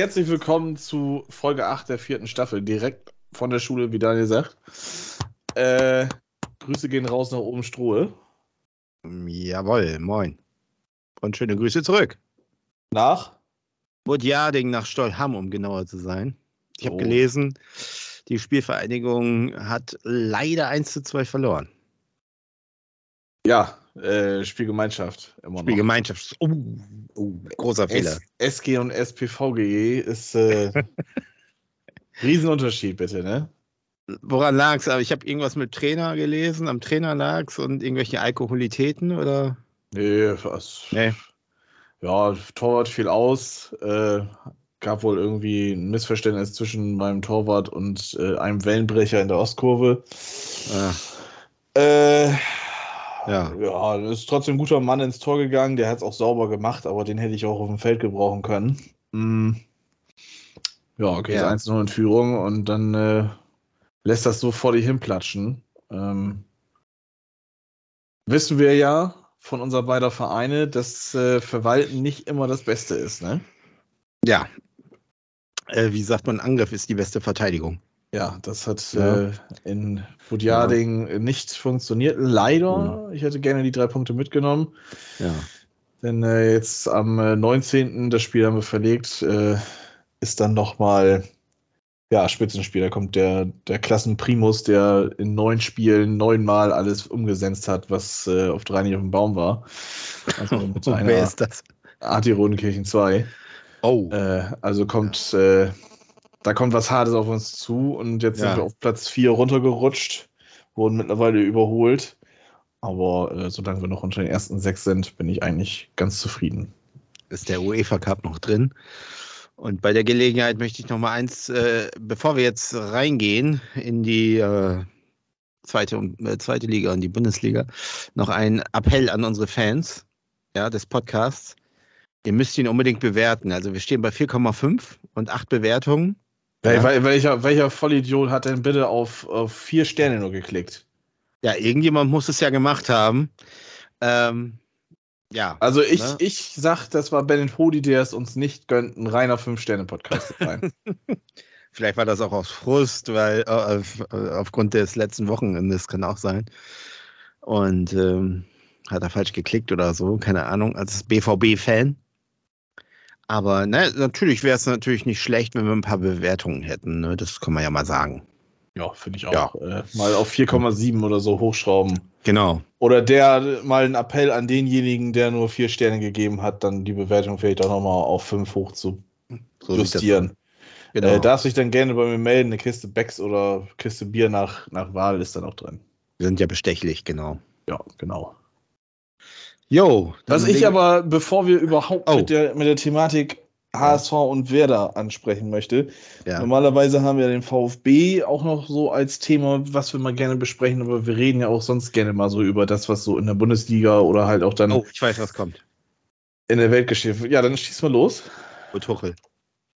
Herzlich willkommen zu Folge 8 der vierten Staffel, direkt von der Schule, wie Daniel sagt. Äh, Grüße gehen raus nach oben Strohe. Jawohl, moin. Und schöne Grüße zurück. Nach? Budjading nach Stolham, um genauer zu sein. Ich habe Oh. gelesen, die Spielvereinigung hat leider 1 zu 2 verloren. Ja, äh, Spielgemeinschaft. Immer noch. Spielgemeinschaft. Oh, oh, großer Fehler. S SG und SPVGE ist äh, Riesenunterschied, bitte, ne? Woran lag's? Aber ich habe irgendwas mit Trainer gelesen. Am Trainer lag's und irgendwelche Alkoholitäten oder? Nee, was? Nee. Ja, Torwart fiel aus. Äh, gab wohl irgendwie ein Missverständnis zwischen meinem Torwart und äh, einem Wellenbrecher in der Ostkurve. Ah, Äh, Ja. Ja, ist trotzdem ein guter Mann ins Tor gegangen. Der hat es auch sauber gemacht, aber den hätte ich auch auf dem Feld gebrauchen können. Mm. Ja, okay, Ja. ist 1-0 in Führung und dann äh, lässt das so vor dich hinplatschen. Ähm, wissen wir ja von unserer beider Vereine, dass äh, Verwalten nicht immer das Beste ist, ne? ja. Äh, wie sagt man, Angriff ist die beste Verteidigung. Ja, das hat Ja. äh, in Budjading nicht funktioniert. Leider. Ich hätte gerne die drei Punkte mitgenommen. Ja. Denn äh, jetzt am äh, 19. das Spiel haben wir verlegt, äh, ist dann nochmal ja, Spitzenspiel. Da kommt der, der Klassenprimus, der in neun Spielen neunmal alles umgesetzt hat, was äh, auf drei nicht auf dem Baum war. Also mit Wer ist das? AT Rodenkirchen 2. Oh. Äh, also kommt, äh, da kommt was Hartes auf uns zu und jetzt Ja. sind wir auf Platz 4 runtergerutscht, wurden mittlerweile überholt. Aber äh, solange wir noch unter den ersten sechs sind, bin ich eigentlich ganz zufrieden. ist der UEFA Cup noch drin. Und bei der Gelegenheit möchte ich noch mal eins, äh, bevor wir jetzt reingehen in die äh, zweite, und- äh, zweite Liga und die Bundesliga, noch einen Appell an unsere Fans ja, des Podcasts. Ihr müsst ihn unbedingt bewerten. Also wir stehen bei 4,5 und 8 Bewertungen. Ja. wel welcher, welcher Vollidiot hat denn bitte auf, auf vier Sterne nur geklickt? Ja, irgendjemand muss es ja gemacht haben. Ähm, ja, Also ich, Ne? ich sag, das war Bennett Hodi, der es uns nicht gönnt, ein reiner Fünf-Sterne-Podcast zu sein. Vielleicht war das auch aus Frust, weil äh, auf, äh, aufgrund des letzten Wochenendes kann auch sein. Und ähm, hat er falsch geklickt oder so, keine Ahnung, als BVB-Fan. Aber ne, natürlich wäre es natürlich nicht schlecht, wenn wir ein paar Bewertungen hätten. Ne? Das kann man ja mal sagen. ja, finde ich auch. Ja. Äh, mal auf 4,7 oder so hochschrauben. Genau. Oder der mal ein Appell an denjenigen, der nur vier Sterne gegeben hat, dann die Bewertung vielleicht auch nochmal auf fünf hoch zu So justieren. Genau. Äh, darfst dich dann gerne bei mir melden. Eine Kiste Becks oder Kiste Bier nach, nach Wahl ist dann auch drin. wir sind ja bestechlich, genau. Ja, genau. Jo. Was ich aber, bevor wir überhaupt Oh. mit, der, mit der Thematik HSV und Werder ansprechen möchte, Ja. normalerweise haben wir den VfB auch noch so als Thema, was wir mal gerne besprechen, aber wir reden ja auch sonst gerne mal so über das, was so in der Bundesliga oder halt auch dann Oh, ich weiß, was kommt. in der Welt geschieht. Ja, dann schieß mal los. Oh, Tuchel.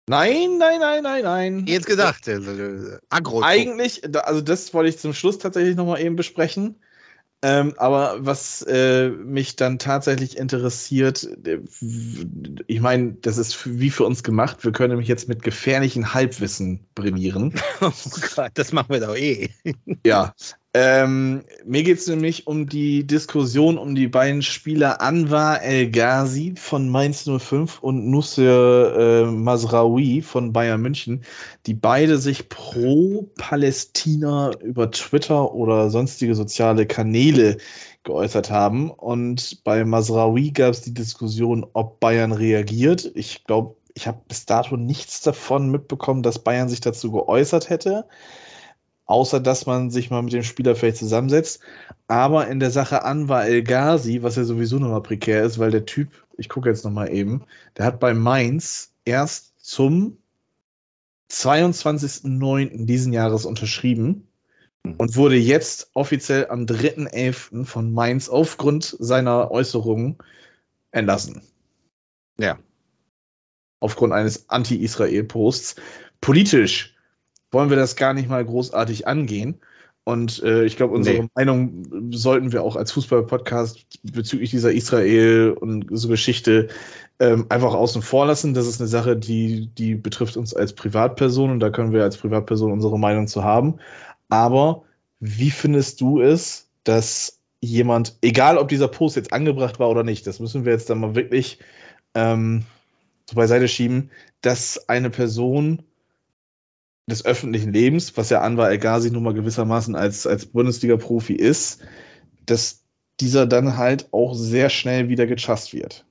Nein, nein, nein, nein, nein. Jetzt gedacht. Also, äh, Agro. Eigentlich, also das wollte ich zum Schluss tatsächlich nochmal eben besprechen. Ähm, aber was äh, mich dann tatsächlich interessiert, äh, ich meine, das ist wie für uns gemacht. Wir können nämlich jetzt mit gefährlichen Halbwissen brillieren. Oh Gott, das machen wir doch eh. ja. Ähm, mir geht es nämlich um die Diskussion um die beiden Spieler Anwar El Ghazi von Mainz 05 und Nusser äh, Masraoui von Bayern München, die beide sich pro Palästina über Twitter oder sonstige soziale Kanäle geäußert haben. Und bei Masraoui gab es die Diskussion, ob Bayern reagiert. Ich glaube, ich habe bis dato nichts davon mitbekommen, dass Bayern sich dazu geäußert hätte außer dass man sich mal mit dem Spieler vielleicht zusammensetzt. Aber in der Sache Anwar El Ghazi, was ja sowieso nochmal prekär ist, weil der Typ, ich gucke jetzt nochmal eben, der hat bei Mainz erst zum 22.09. diesen Jahres unterschrieben und wurde jetzt offiziell am 3.11. von Mainz aufgrund seiner Äußerungen entlassen. Ja. Aufgrund eines Anti-Israel-Posts. Politisch wollen wir das gar nicht mal großartig angehen. Und äh, ich glaube, unsere nee. Meinung sollten wir auch als Fußball-Podcast bezüglich dieser Israel und so Geschichte ähm, einfach außen vor lassen. Das ist eine Sache, die, die betrifft uns als Privatperson und da können wir als Privatperson unsere Meinung zu haben. Aber wie findest du es, dass jemand, egal ob dieser Post jetzt angebracht war oder nicht, das müssen wir jetzt dann mal wirklich ähm, so beiseite schieben, dass eine Person des öffentlichen Lebens, was ja Anwar El Ghazi nun mal gewissermaßen als, als Bundesliga-Profi ist, dass dieser dann halt auch sehr schnell wieder gechast wird.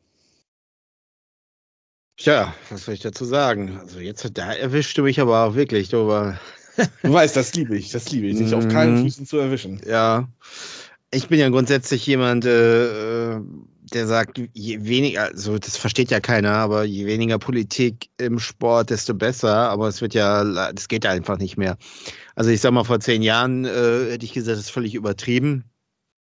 Tja, was soll ich dazu sagen? Also jetzt da erwischt du mich aber auch wirklich, du, aber du weißt, das liebe ich, das liebe ich, sich auf keinen mhm. Füßen zu erwischen. Ja, ich bin ja grundsätzlich jemand, äh, der sagt, je weniger, also das versteht ja keiner, aber je weniger Politik im Sport, desto besser. Aber es wird ja, das geht einfach nicht mehr. Also ich sag mal, vor zehn Jahren äh, hätte ich gesagt, das ist völlig übertrieben.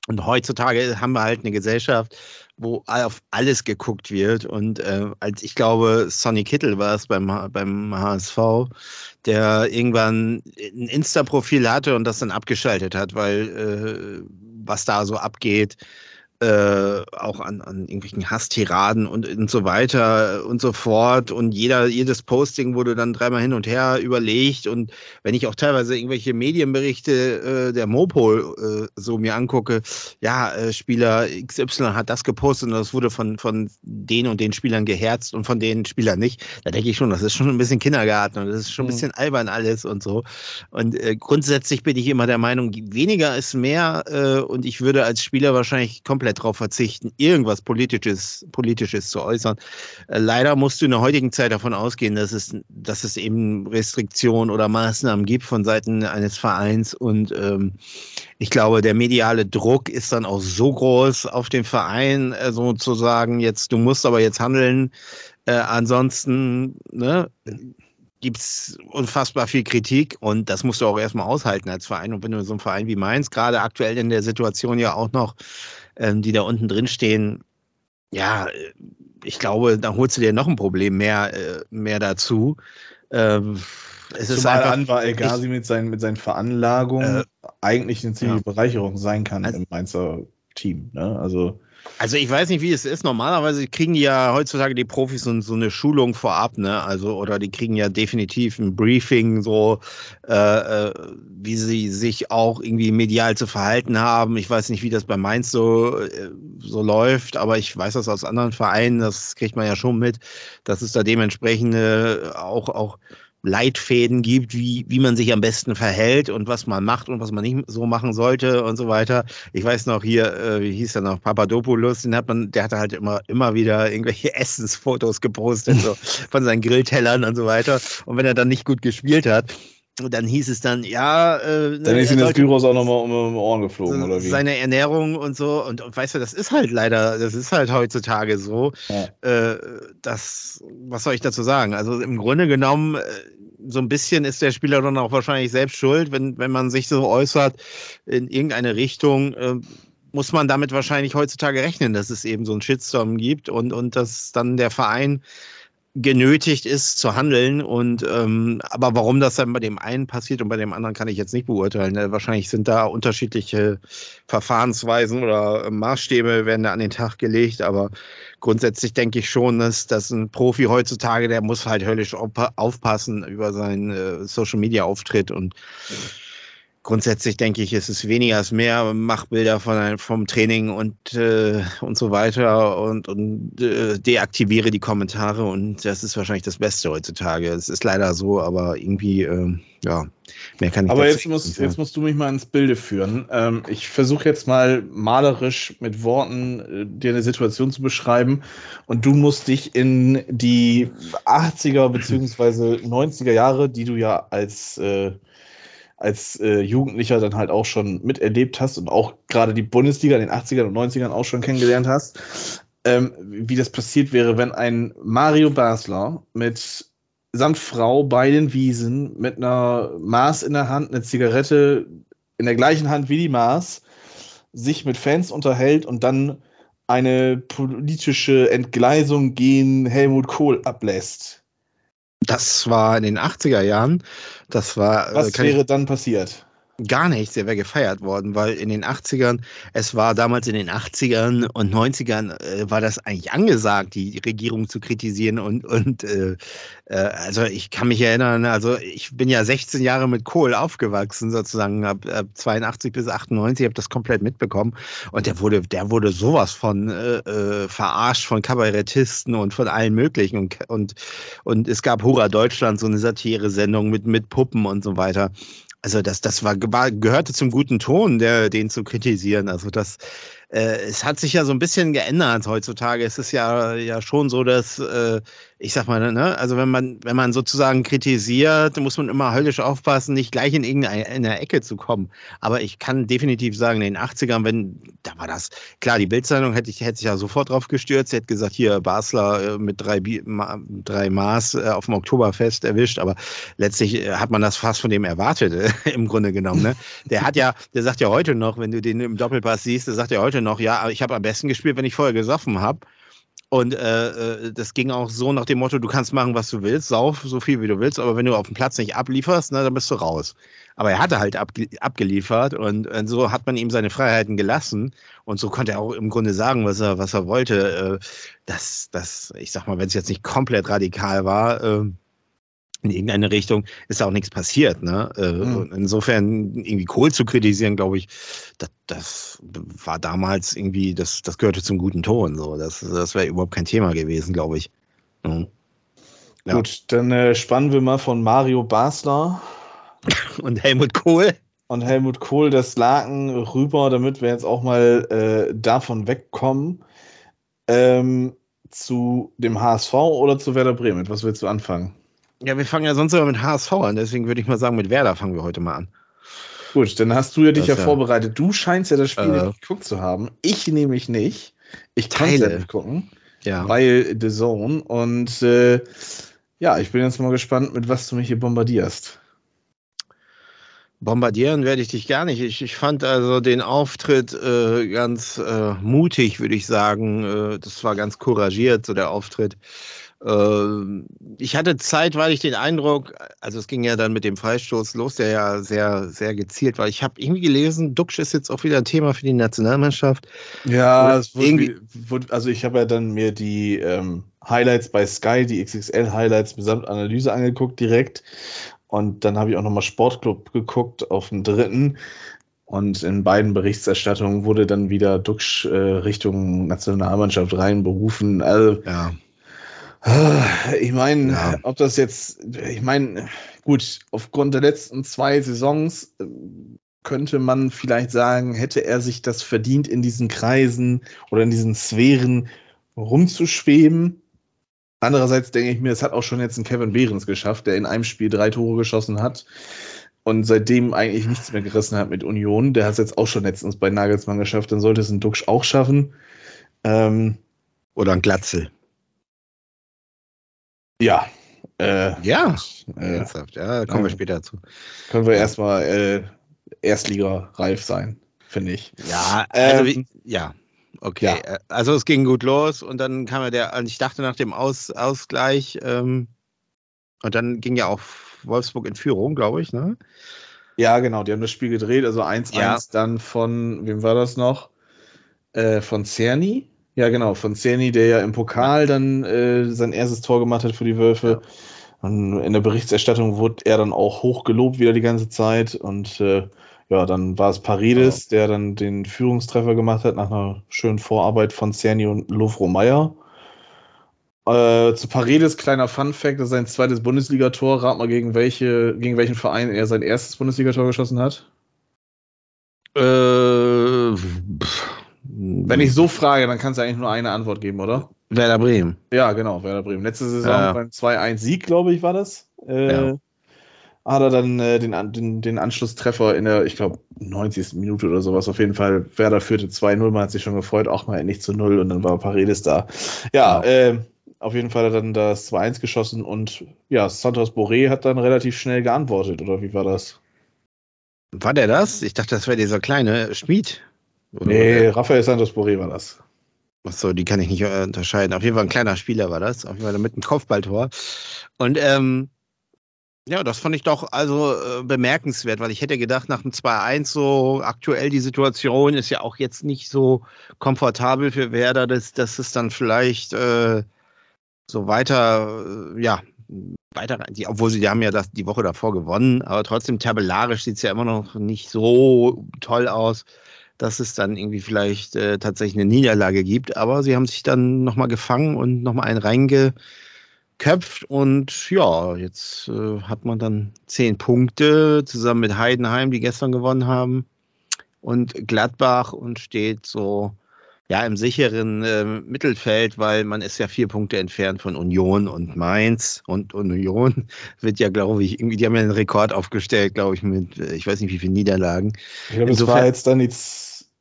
Und heutzutage haben wir halt eine Gesellschaft, wo auf alles geguckt wird. Und äh, als ich glaube, Sonny Kittel war es beim, beim HSV, der irgendwann ein Insta-Profil hatte und das dann abgeschaltet hat, weil äh, was da so abgeht, äh, auch an, an irgendwelchen Hasstiraden und, und so weiter und so fort. Und jeder, jedes Posting wurde dann dreimal hin und her überlegt. Und wenn ich auch teilweise irgendwelche Medienberichte äh, der Mopo äh, so mir angucke, ja, äh, Spieler XY hat das gepostet und das wurde von, von den und den Spielern geherzt und von den Spielern nicht, da denke ich schon, das ist schon ein bisschen Kindergarten und das ist schon ein mhm. bisschen albern alles und so. Und äh, grundsätzlich bin ich immer der Meinung, weniger ist mehr äh, und ich würde als Spieler wahrscheinlich komplett komplett darauf verzichten, irgendwas Politisches, Politisches zu äußern. Äh, leider musst du in der heutigen Zeit davon ausgehen, dass es, dass es eben Restriktionen oder Maßnahmen gibt von Seiten eines Vereins und ähm, ich glaube, der mediale Druck ist dann auch so groß auf den Verein, äh, sozusagen, jetzt, du musst aber jetzt handeln. Äh, ansonsten, ne, gibt es unfassbar viel Kritik und das musst du auch erstmal aushalten als Verein. Und wenn du so ein Verein wie Mainz, gerade aktuell in der Situation ja auch noch ähm, die da unten drin stehen, ja, ich glaube, da holst du dir noch ein Problem mehr, äh, mehr dazu. Ähm, es ist einfach, Anwar El Ghazi mit seinen, mit seinen Veranlagungen äh, eigentlich eine ziemliche ja. Bereicherung sein kann also, im Mainzer Team. Ne? Also also ich weiß nicht, wie es ist. Normalerweise kriegen ja heutzutage die Profis so, so eine Schulung vorab, ne? Also oder die kriegen ja definitiv ein Briefing, so äh, äh, wie sie sich auch irgendwie medial zu verhalten haben. Ich weiß nicht, wie das bei Mainz so äh, so läuft, aber ich weiß das aus anderen Vereinen. Das kriegt man ja schon mit, dass es da dementsprechend auch auch Leitfäden gibt, wie, wie man sich am besten verhält und was man macht und was man nicht so machen sollte und so weiter. Ich weiß noch hier, äh, wie hieß er noch, Papadopoulos, den hat man, der hatte halt immer, immer wieder irgendwelche Essensfotos gepostet, so von seinen Grilltellern und so weiter. Und wenn er dann nicht gut gespielt hat, dann hieß es dann, ja. Äh, dann ist ihm das Gyros auch nochmal um, um Ohren geflogen, oder wie? Seine Ernährung und so. Und, und, weißt du, das ist halt leider, das ist halt heutzutage so. Ja. Äh, das, was soll ich dazu sagen? Also im Grunde genommen, äh, so ein bisschen ist der Spieler dann auch wahrscheinlich selbst schuld, wenn, wenn man sich so äußert in irgendeine Richtung. Äh, muss man damit wahrscheinlich heutzutage rechnen, dass es eben so einen Shitstorm gibt und, und dass dann der Verein genötigt ist zu handeln. Und ähm, aber warum das dann bei dem einen passiert und bei dem anderen kann ich jetzt nicht beurteilen. Ne? Wahrscheinlich sind da unterschiedliche Verfahrensweisen oder Maßstäbe werden da an den Tag gelegt. Aber grundsätzlich denke ich schon, dass, dass ein Profi heutzutage, der muss halt höllisch aufpassen über seinen äh, Social Media Auftritt und mhm grundsätzlich denke ich, ist es weniger als mehr Machbilder von, vom Training und, äh, und so weiter und, und äh, deaktiviere die Kommentare und das ist wahrscheinlich das Beste heutzutage. Es ist leider so, aber irgendwie, äh, ja, mehr kann ich Aber jetzt, muss, jetzt musst du mich mal ins Bilde führen. Ähm, ich versuche jetzt mal malerisch mit Worten äh, dir eine Situation zu beschreiben und du musst dich in die 80er beziehungsweise 90er Jahre, die du ja als äh, als äh, Jugendlicher dann halt auch schon miterlebt hast und auch gerade die Bundesliga in den 80ern und 90ern auch schon kennengelernt hast, ähm, wie das passiert wäre, wenn ein Mario Basler mit samt Frau bei den Wiesen mit einer Maß in der Hand, eine Zigarette in der gleichen Hand wie die Maß, sich mit Fans unterhält und dann eine politische Entgleisung gegen Helmut Kohl ablässt. Das war in den 80er Jahren. Das war. Äh, Was wäre ich, dann passiert? Gar nichts, der wäre gefeiert worden, weil in den 80ern, es war damals in den 80ern und 90ern, äh, war das eigentlich angesagt, die Regierung zu kritisieren und, und äh, äh, also ich kann mich erinnern, also ich bin ja 16 Jahre mit Kohl aufgewachsen, sozusagen, ab, ab 82 bis 98, habe das komplett mitbekommen und der wurde, der wurde sowas von äh, äh, verarscht von Kabarettisten und von allen möglichen und, und, und es gab Hurra Deutschland, so eine Satire-Sendung mit, mit Puppen und so weiter. Also das, das war, war, gehörte zum guten Ton, der, den zu kritisieren. Also das, äh, es hat sich ja so ein bisschen geändert heutzutage. Es ist ja, ja schon so, dass, äh, ich sag mal, ne, also wenn man, wenn man sozusagen kritisiert, muss man immer höllisch aufpassen, nicht gleich in irgendeine Ecke zu kommen. Aber ich kann definitiv sagen, in den 80ern, wenn, da war das, klar, die Bildzeitung hätte ich, hätte sich ja sofort drauf gestürzt, hätte gesagt, hier Basler äh, mit drei, drei Maß äh, auf dem Oktoberfest erwischt, aber letztlich äh, hat man das fast von dem erwartet, im Grunde genommen. Ne? Der hat ja, der sagt ja heute noch, wenn du den im Doppelpass siehst, der sagt ja heute noch, ja, ich habe am besten gespielt, wenn ich vorher gesoffen habe. Und äh, äh, das ging auch so nach dem Motto, du kannst machen, was du willst, sauf so viel, wie du willst, aber wenn du auf dem Platz nicht ablieferst, ne, dann bist du raus. Aber er hatte halt abge abgeliefert und, und, so hat man ihm seine Freiheiten gelassen und so konnte er auch im Grunde sagen, was er, was er wollte. Äh, dass, dass, ich sag mal, wenn es jetzt nicht komplett radikal war, äh, in irgendeine Richtung ist auch nichts passiert. Ne? Mhm. Insofern irgendwie Kohl zu kritisieren, glaube ich, das, das, war damals irgendwie, das, das gehörte zum guten Ton. So. Das, das wäre überhaupt kein Thema gewesen, glaube ich. Mhm. Ja. Gut, dann äh, spannen wir mal von Mario Basler und Helmut Kohl und Helmut Kohl das Laken rüber, damit wir jetzt auch mal äh, davon wegkommen. Ähm, zu dem HSV oder zu Werder Bremen? Was willst du anfangen? Ja, wir fangen ja sonst immer mit HSV an, deswegen würde ich mal sagen, mit Werder fangen wir heute mal an. Gut, dann hast du ja dich das ja, vorbereitet. Du scheinst ja das Spiel äh, nicht geguckt zu haben. Ich nämlich nicht. Ich kann es nicht gucken, ja. weil The Zone. Und äh, ja, ich bin jetzt mal gespannt, mit was du mich hier bombardierst. Bombardieren werde ich dich gar nicht. Ich, ich fand also den Auftritt äh, ganz äh, mutig, würde ich sagen. Äh, das war ganz couragiert, so der Auftritt. Ähm, ich hatte zeitweilig den Eindruck, also es ging ja dann mit dem Freistoß los, der ja sehr, sehr gezielt war. Ich habe irgendwie gelesen, Duxch ist jetzt auch wieder ein Thema für die Nationalmannschaft. Ja, wurde, also ich habe ja dann mir die ähm, Highlights bei Sky, die XXL-Highlights mitsamt Analyse angeguckt direkt. Und dann habe ich auch nochmal Sportclub geguckt auf dem dritten. Und in beiden Berichterstattungen wurde dann wieder Duxch äh, Richtung Nationalmannschaft reinberufen. Also, ja ich meine, ja. ob das jetzt, ich meine, gut, aufgrund der letzten zwei Saisons äh, könnte man vielleicht sagen, hätte er sich das verdient, in diesen Kreisen oder in diesen Sphären rumzuschweben. Andererseits denke ich mir, es hat auch schon jetzt ein Kevin Behrens geschafft, der in einem Spiel drei Tore geschossen hat und seitdem eigentlich nichts mehr gerissen hat mit Union. Der hat es jetzt auch schon letztens bei Nagelsmann geschafft, dann sollte es ein Duxch auch schaffen. Ähm, oder ein Glatzel. Ja. Äh, ja, äh, ernsthaft. Ja, kommen wir später zu. Können wir erstmal äh, Erstliga-reif sein, finde ich. Ja, also ähm, wie, ja. Okay, ja. Äh, also es ging gut los und dann kam ja der, ich dachte nach dem Aus, Ausgleich ähm, und dann ging ja auch Wolfsburg in Führung, glaube ich, ne? Ja, genau, die haben das Spiel gedreht, also 1-1 ja. dann von, wem war das noch? Äh, von Cerny. Ja, genau, von Cerny, der ja im Pokal dann äh, sein erstes Tor gemacht hat für die Wölfe. Und in der Berichterstattung wurde er dann auch hoch gelobt wieder die ganze Zeit. Und äh, ja, dann war es Paredes, ja. der dann den Führungstreffer gemacht hat nach einer schönen Vorarbeit von Cerny und Lovro Meyer. Äh, zu Paredes, kleiner Fun-Fact, das ist sein zweites Bundesligator. Rat mal, gegen, welche, gegen welchen Verein er sein erstes Bundesligator geschossen hat. Äh, wenn ich so frage, dann kannst du eigentlich nur eine Antwort geben, oder? Werder Bremen. Ja, genau, Werder Bremen. Letzte Saison ja. beim 2-1-Sieg, glaube ich, war das. Äh, ja. Hat er dann äh, den, den, den Anschlusstreffer in der, ich glaube, 90. Minute oder sowas. Auf jeden Fall, Werder führte 2-0, man hat sich schon gefreut, auch mal nicht zu 0 und dann war Paredes da. Ja, ja. Äh, auf jeden Fall hat er dann das 2-1 geschossen und ja, Santos Boré hat dann relativ schnell geantwortet, oder wie war das? War der das? Ich dachte, das wäre dieser kleine Schmied. Oder nee, Rafael Santos Boré war das. Achso, die kann ich nicht äh, unterscheiden. Auf jeden Fall ein kleiner Spieler war das. Auf jeden Fall mit einem Kopfballtor. Und ähm, Ja, das fand ich doch also äh, bemerkenswert, weil ich hätte gedacht, nach dem 2-1 so aktuell die Situation ist ja auch jetzt nicht so komfortabel für Werder, dass, dass es dann vielleicht äh, so weiter, äh, ja, weiter, die, obwohl sie die haben ja das, die Woche davor gewonnen, aber trotzdem tabellarisch sieht es ja immer noch nicht so toll aus, dass es dann irgendwie vielleicht äh, tatsächlich eine Niederlage gibt. Aber sie haben sich dann nochmal gefangen und nochmal einen reingeköpft und ja, jetzt äh, hat man dann zehn Punkte zusammen mit Heidenheim, die gestern gewonnen haben und Gladbach und steht so ja, im sicheren äh, Mittelfeld, weil man ist ja vier Punkte entfernt von Union und Mainz. Und, Union wird ja, glaube ich, irgendwie, die haben ja einen Rekord aufgestellt, glaube ich, mit, äh, ich weiß nicht, wie viele Niederlagen. Ich glaube, es war jetzt dann die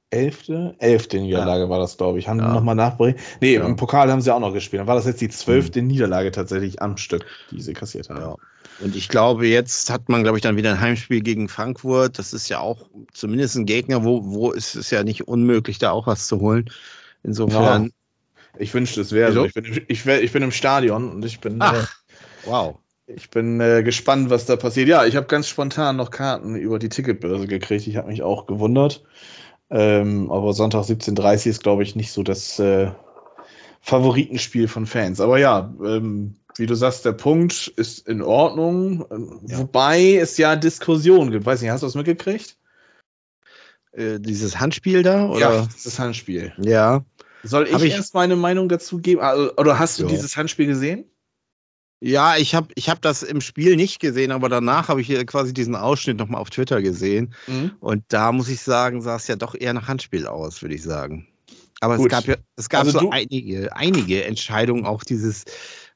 elfte, elfte Niederlage ja. war das, glaube ich. Haben ja. nochmal nachbringen. Nee, ja. im Pokal haben sie auch noch gespielt. Dann war das jetzt die zwölfte mhm. Niederlage tatsächlich am Stück, die sie kassiert haben. Ja. Und ich glaube, jetzt hat man, glaube ich, dann wieder ein Heimspiel gegen Frankfurt. Das ist ja auch zumindest ein Gegner, wo, wo ist es ja nicht unmöglich, da auch was zu holen. Insofern. Ich wünschte, es wäre so. Ich bin, ich, ich bin im Stadion und ich bin. Ach, äh, wow. Ich bin äh, gespannt, was da passiert. Ja, ich habe ganz spontan noch Karten über die Ticketbörse gekriegt. Ich habe mich auch gewundert. Ähm, aber Sonntag 17.30 ist, glaube ich, nicht so das äh, Favoritenspiel von Fans. Aber ja, ähm, wie du sagst, der Punkt ist in Ordnung. Ja. Wobei es ja Diskussionen gibt. Weiß nicht, hast du das mitgekriegt? Äh, dieses Handspiel da? Oder? Ja, das Handspiel. Ja. Soll ich, ich, erst meine Meinung dazu geben? Also, oder hast du ja. dieses Handspiel gesehen? Ja, ich habe ich hab das im Spiel nicht gesehen, aber danach habe ich hier quasi diesen Ausschnitt nochmal auf Twitter gesehen. Mhm. Und da muss ich sagen, sah es ja doch eher nach Handspiel aus, würde ich sagen. Aber Gut. es gab ja, es gab also so einige, einige Entscheidungen, auch dieses,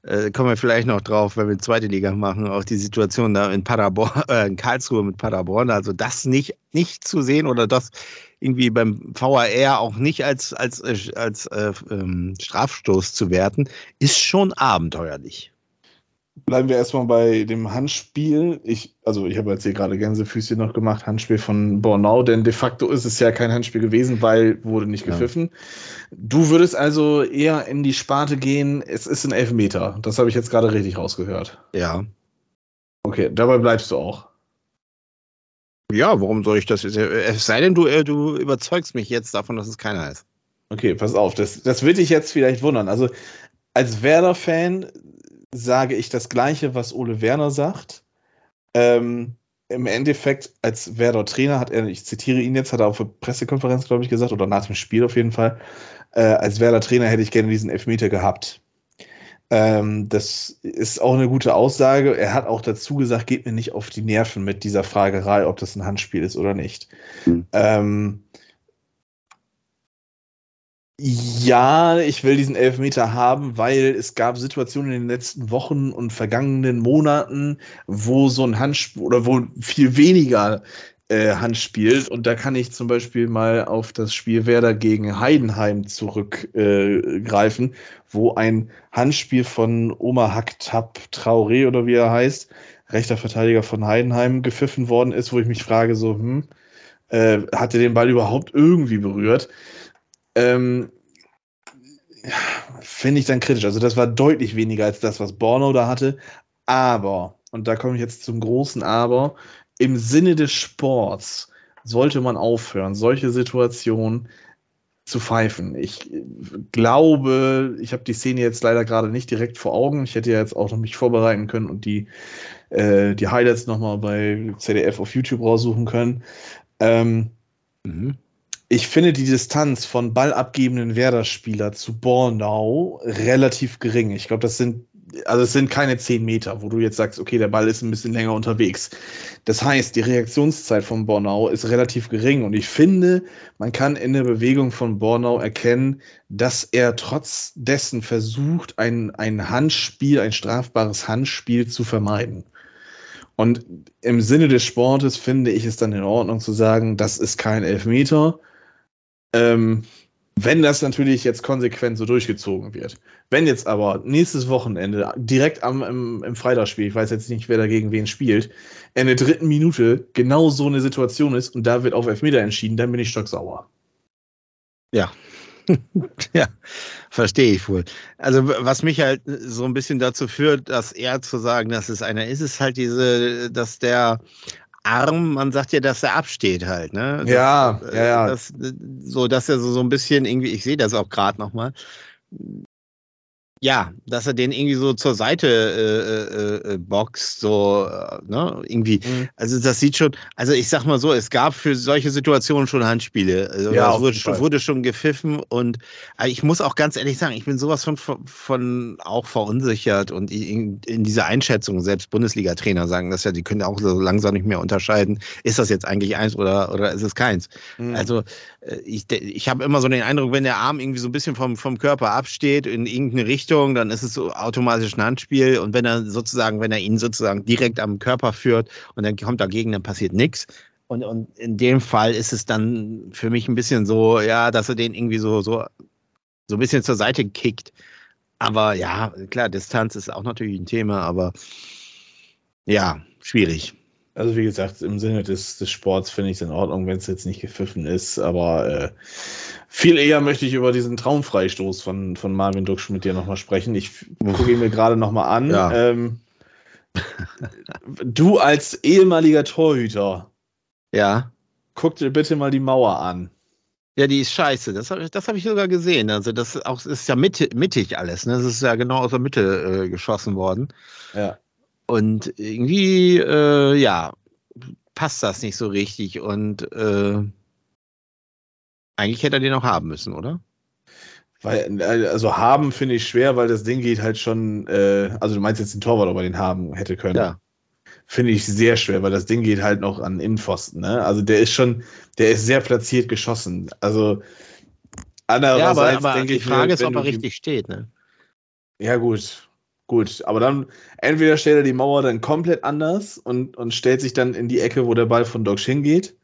äh, kommen wir vielleicht noch drauf, wenn wir zweite Liga machen, auch die Situation da in Paderborn, äh, in Karlsruhe mit Paderborn, also das nicht, nicht zu sehen oder das irgendwie beim VAR auch nicht als, als, als, als äh, ähm, Strafstoß zu werten, ist schon abenteuerlich. Bleiben wir erstmal bei dem Handspiel. Ich, also ich habe jetzt hier gerade Gänsefüßchen noch gemacht, Handspiel von Bornau, denn de facto ist es ja kein Handspiel gewesen, weil wurde nicht gepfiffen. Ja. Du würdest also eher in die Sparte gehen, es ist ein Elfmeter. Das habe ich jetzt gerade richtig rausgehört. Ja. Okay, dabei bleibst du auch. Ja, warum soll ich das? Es sei denn, du, äh, du überzeugst mich jetzt davon, dass es keiner ist. Okay, pass auf, das, das wird dich jetzt vielleicht wundern. Also als Werder-Fan sage ich das Gleiche, was Ole Werner sagt. Ähm, Im Endeffekt, als Werder Trainer hat er, ich zitiere ihn jetzt, hat er auf der Pressekonferenz, glaube ich, gesagt, oder nach dem Spiel auf jeden Fall, äh, als Werder Trainer hätte ich gerne diesen Elfmeter gehabt. Ähm, das ist auch eine gute Aussage. Er hat auch dazu gesagt, geht mir nicht auf die Nerven mit dieser Fragerei, ob das ein Handspiel ist oder nicht. Mhm. Ähm, ja, ich will diesen Elfmeter haben, weil es gab Situationen in den letzten Wochen und vergangenen Monaten, wo so ein Handspiel oder wo viel weniger äh, Hand spielt. Und da kann ich zum Beispiel mal auf das Spiel Werder gegen Heidenheim zurückgreifen, äh, wo ein Handspiel von Oma Haktab Traoré oder wie er heißt, rechter Verteidiger von Heidenheim, gepfiffen worden ist, wo ich mich frage, so, hm, äh, hat er den Ball überhaupt irgendwie berührt? Ähm, Finde ich dann kritisch. Also das war deutlich weniger als das, was Borno da hatte. Aber, und da komme ich jetzt zum großen Aber, im Sinne des Sports sollte man aufhören, solche Situationen zu pfeifen. Ich glaube, ich habe die Szene jetzt leider gerade nicht direkt vor Augen. Ich hätte ja jetzt auch noch mich vorbereiten können und die, äh, die Highlights nochmal bei ZDF auf YouTube raussuchen können. Ähm, mhm ich finde die Distanz von ballabgebenden Werder-Spieler zu Bornau relativ gering. Ich glaube, das sind, also es sind keine zehn Meter, wo du jetzt sagst, okay, der Ball ist ein bisschen länger unterwegs. Das heißt, die Reaktionszeit von Bornau ist relativ gering und ich finde, man kann in der Bewegung von Bornau erkennen, dass er trotz dessen versucht, ein, ein Handspiel, ein strafbares Handspiel zu vermeiden. Und im Sinne des Sportes finde ich es dann in Ordnung zu sagen, das ist kein Elfmeter ähm, wenn das natürlich jetzt konsequent so durchgezogen wird. Wenn jetzt aber nächstes Wochenende direkt am, im, im Freitagsspiel, ich weiß jetzt nicht, wer dagegen wen spielt, in der dritten Minute genau so eine Situation ist und da wird auf Elfmeter entschieden, dann bin ich stocksauer. Ja. ja, verstehe ich wohl. Also was mich halt so ein bisschen dazu führt, dass er zu sagen, dass es einer ist, ist halt diese, dass der Arm, man sagt ja, dass er absteht halt, ne? Das, ja, ja, ja. Das, so, dass er so, so ein bisschen irgendwie, ich sehe das auch gerade nochmal, ja, dass er den irgendwie so zur Seite äh, äh, äh boxt, so, äh, ne, irgendwie. Mhm. Also das sieht schon, also ich sag mal so, es gab für solche Situationen schon Handspiele. Also ja, es wurde schon, wurde schon gepfiffen und äh, ich muss auch ganz ehrlich sagen, ich bin sowas von, von auch verunsichert und in, in dieser Einschätzung, selbst Bundesliga-Trainer sagen das ja, die können auch so langsam nicht mehr unterscheiden, ist das jetzt eigentlich eins oder, oder ist es keins? Mhm. Also ich, ich habe immer so den Eindruck, wenn der Arm irgendwie so ein bisschen vom, vom Körper absteht in irgendeine Richtung, Richtung, dann ist es so automatisch ein Handspiel. Und wenn er sozusagen, wenn er ihn sozusagen direkt am Körper führt und dann kommt dagegen, dann passiert nichts. Und, und in dem Fall ist es dann für mich ein bisschen so, ja, dass er den irgendwie so, so, so ein bisschen zur Seite kickt. Aber ja, klar, Distanz ist auch natürlich ein Thema, aber ja, schwierig. Also wie gesagt, im Sinne des, des Sports finde ich es in Ordnung, wenn es jetzt nicht gepfiffen ist, aber äh, viel eher möchte ich über diesen Traumfreistoß von, von Marvin Duksch mit dir nochmal sprechen. Ich gucke ihn mir gerade nochmal an. Ja. Ähm, du als ehemaliger Torhüter. Ja. Guck dir bitte mal die Mauer an. Ja, die ist scheiße. Das habe das hab ich sogar gesehen. Also das ist, auch, ist ja mittig alles. Ne? Das ist ja genau aus der Mitte äh, geschossen worden. Ja. Und irgendwie, äh, ja, passt das nicht so richtig. Und äh, eigentlich hätte er den auch haben müssen, oder? Weil, also haben finde ich schwer, weil das Ding geht halt schon, äh, also du meinst jetzt den Torwart, ob er den haben hätte können. Ja. Finde ich sehr schwer, weil das Ding geht halt noch an Innenpfosten, ne? Also der ist schon, der ist sehr platziert geschossen. Also andererseits ja, aber, aber denke die Frage ich, ist, ob er richtig steht, ne? Ja, gut. Gut, aber dann entweder stellt er die Mauer dann komplett anders und, und stellt sich dann in die Ecke, wo der Ball von Doc hingeht.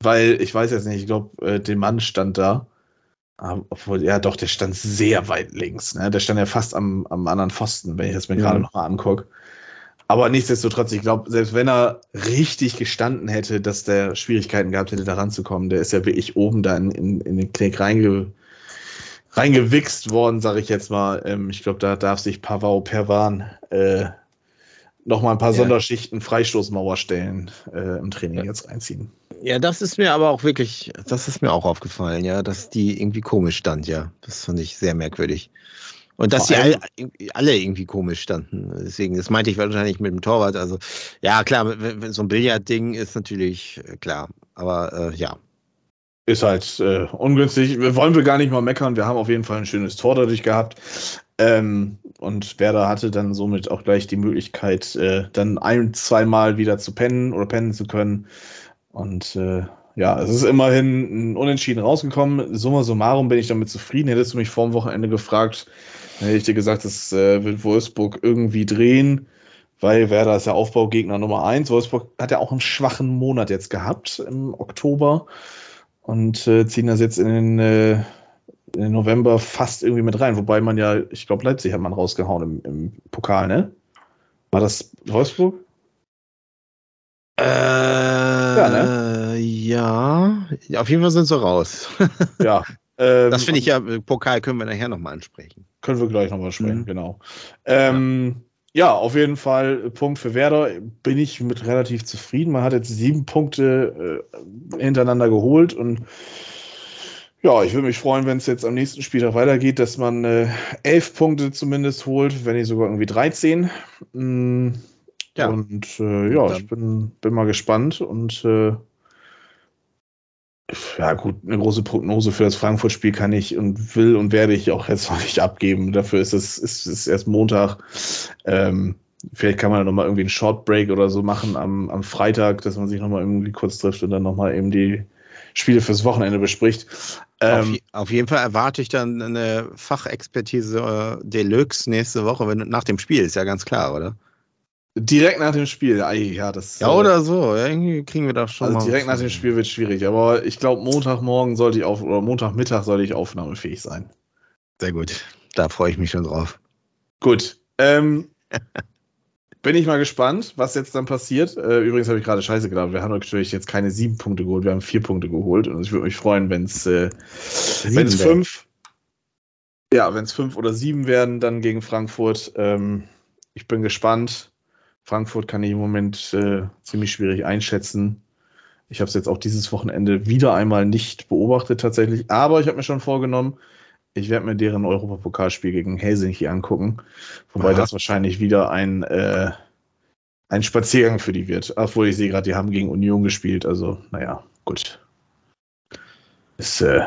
Weil, ich weiß jetzt nicht, ich glaube, äh, der Mann stand da. Ähm, obwohl, ja doch, der stand sehr weit links. Ne? Der stand ja fast am, am anderen Pfosten, wenn ich das mir ja. gerade nochmal angucke. Aber nichtsdestotrotz, ich glaube, selbst wenn er richtig gestanden hätte, dass der Schwierigkeiten gehabt hätte, da ranzukommen, der ist ja wirklich oben da in, in, in den Knick reinge, reingewichst worden, sage ich jetzt mal. Ähm, ich glaube, da darf sich Pavau Perwan äh, noch mal ein paar ja. Sonderschichten Freistoßmauer stellen äh, im Training jetzt reinziehen. Ja, das ist mir aber auch wirklich, das ist mir auch aufgefallen, ja, dass die irgendwie komisch stand, ja. Das fand ich sehr merkwürdig. Und dass die alle, alle irgendwie komisch standen. Deswegen, das meinte ich wahrscheinlich mit dem Torwart. Also, ja, klar, so ein Billardding ist natürlich äh, klar. Aber äh, ja, ist halt äh, ungünstig. Wollen wir gar nicht mal meckern. Wir haben auf jeden Fall ein schönes Tor dadurch gehabt. Ähm, und Werder hatte dann somit auch gleich die Möglichkeit, äh, dann ein, zweimal wieder zu pennen oder pennen zu können. Und äh, ja, es ist immerhin ein Unentschieden rausgekommen. Summa summarum bin ich damit zufrieden. Hättest du mich vor dem Wochenende gefragt, hätte ich dir gesagt, das äh, wird Wolfsburg irgendwie drehen, weil Werder ist ja Aufbaugegner Nummer eins. Wolfsburg hat ja auch einen schwachen Monat jetzt gehabt im Oktober und äh, ziehen das jetzt in den, äh, in den, November fast irgendwie mit rein. Wobei man ja, ich glaube, Leipzig hat man rausgehauen im, im, Pokal, ne? War das Wolfsburg? Äh, ja, ne? ja, auf jeden Fall sind sie raus. ja. Ähm, das finde ich ja, Pokal können wir nachher nochmal ansprechen. Können wir gleich nochmal sprechen, mhm. genau. Ähm, ja auf jeden Fall Punkt für Werder. Bin ich mit relativ zufrieden. Man hat jetzt sieben Punkte äh, hintereinander geholt und ja, ich würde mich freuen, wenn es jetzt am nächsten Spieltag weitergeht, dass man äh, elf Punkte zumindest holt, wenn nicht sogar irgendwie 13. Mm, ja. Und äh, ja, ich bin, bin mal gespannt und äh, ja gut, eine große Prognose für das Frankfurt-Spiel kann ich und will und werde ich auch jetzt noch nicht abgeben. Dafür ist es ist, ist erst Montag. Ähm, vielleicht kann man noch mal irgendwie einen Shortbreak oder so machen am, am Freitag, dass man sich noch mal irgendwie kurz trifft und dann noch mal eben die Spiele fürs Wochenende bespricht. Ähm, auf, auf, jeden Fall erwarte ich dann eine Fachexpertise äh, Deluxe nächste Woche wenn, nach dem Spiel, ist ja ganz klar, oder? Direkt nach dem Spiel, ja, das. Ja, oder so, irgendwie kriegen wir das schon. Also direkt nach dem Spiel wird schwierig, aber ich glaube, Montagmorgen sollte ich auf, oder Montagmittag sollte ich aufnahmefähig sein. Sehr gut. Da freue ich mich schon drauf. Gut. Ähm, bin ich mal gespannt, was jetzt dann passiert. Äh, übrigens habe ich gerade Scheiße gedacht. Wir haben natürlich jetzt keine sieben Punkte geholt, wir haben vier Punkte geholt. Und ich würde mich freuen, wenn es äh, fünf, ja, wenn es fünf oder sieben werden, dann gegen Frankfurt. Ähm, ich bin gespannt. Frankfurt kann ich im Moment äh, ziemlich schwierig einschätzen. Ich habe es jetzt auch dieses Wochenende wieder einmal nicht beobachtet tatsächlich, aber ich habe mir schon vorgenommen, ich werde mir deren Europapokalspiel gegen Helsinki angucken, wobei Aha. das wahrscheinlich wieder ein, äh, ein Spaziergang für die wird. Obwohl ich sehe gerade, die haben gegen Union gespielt, also naja, gut. Ist, äh,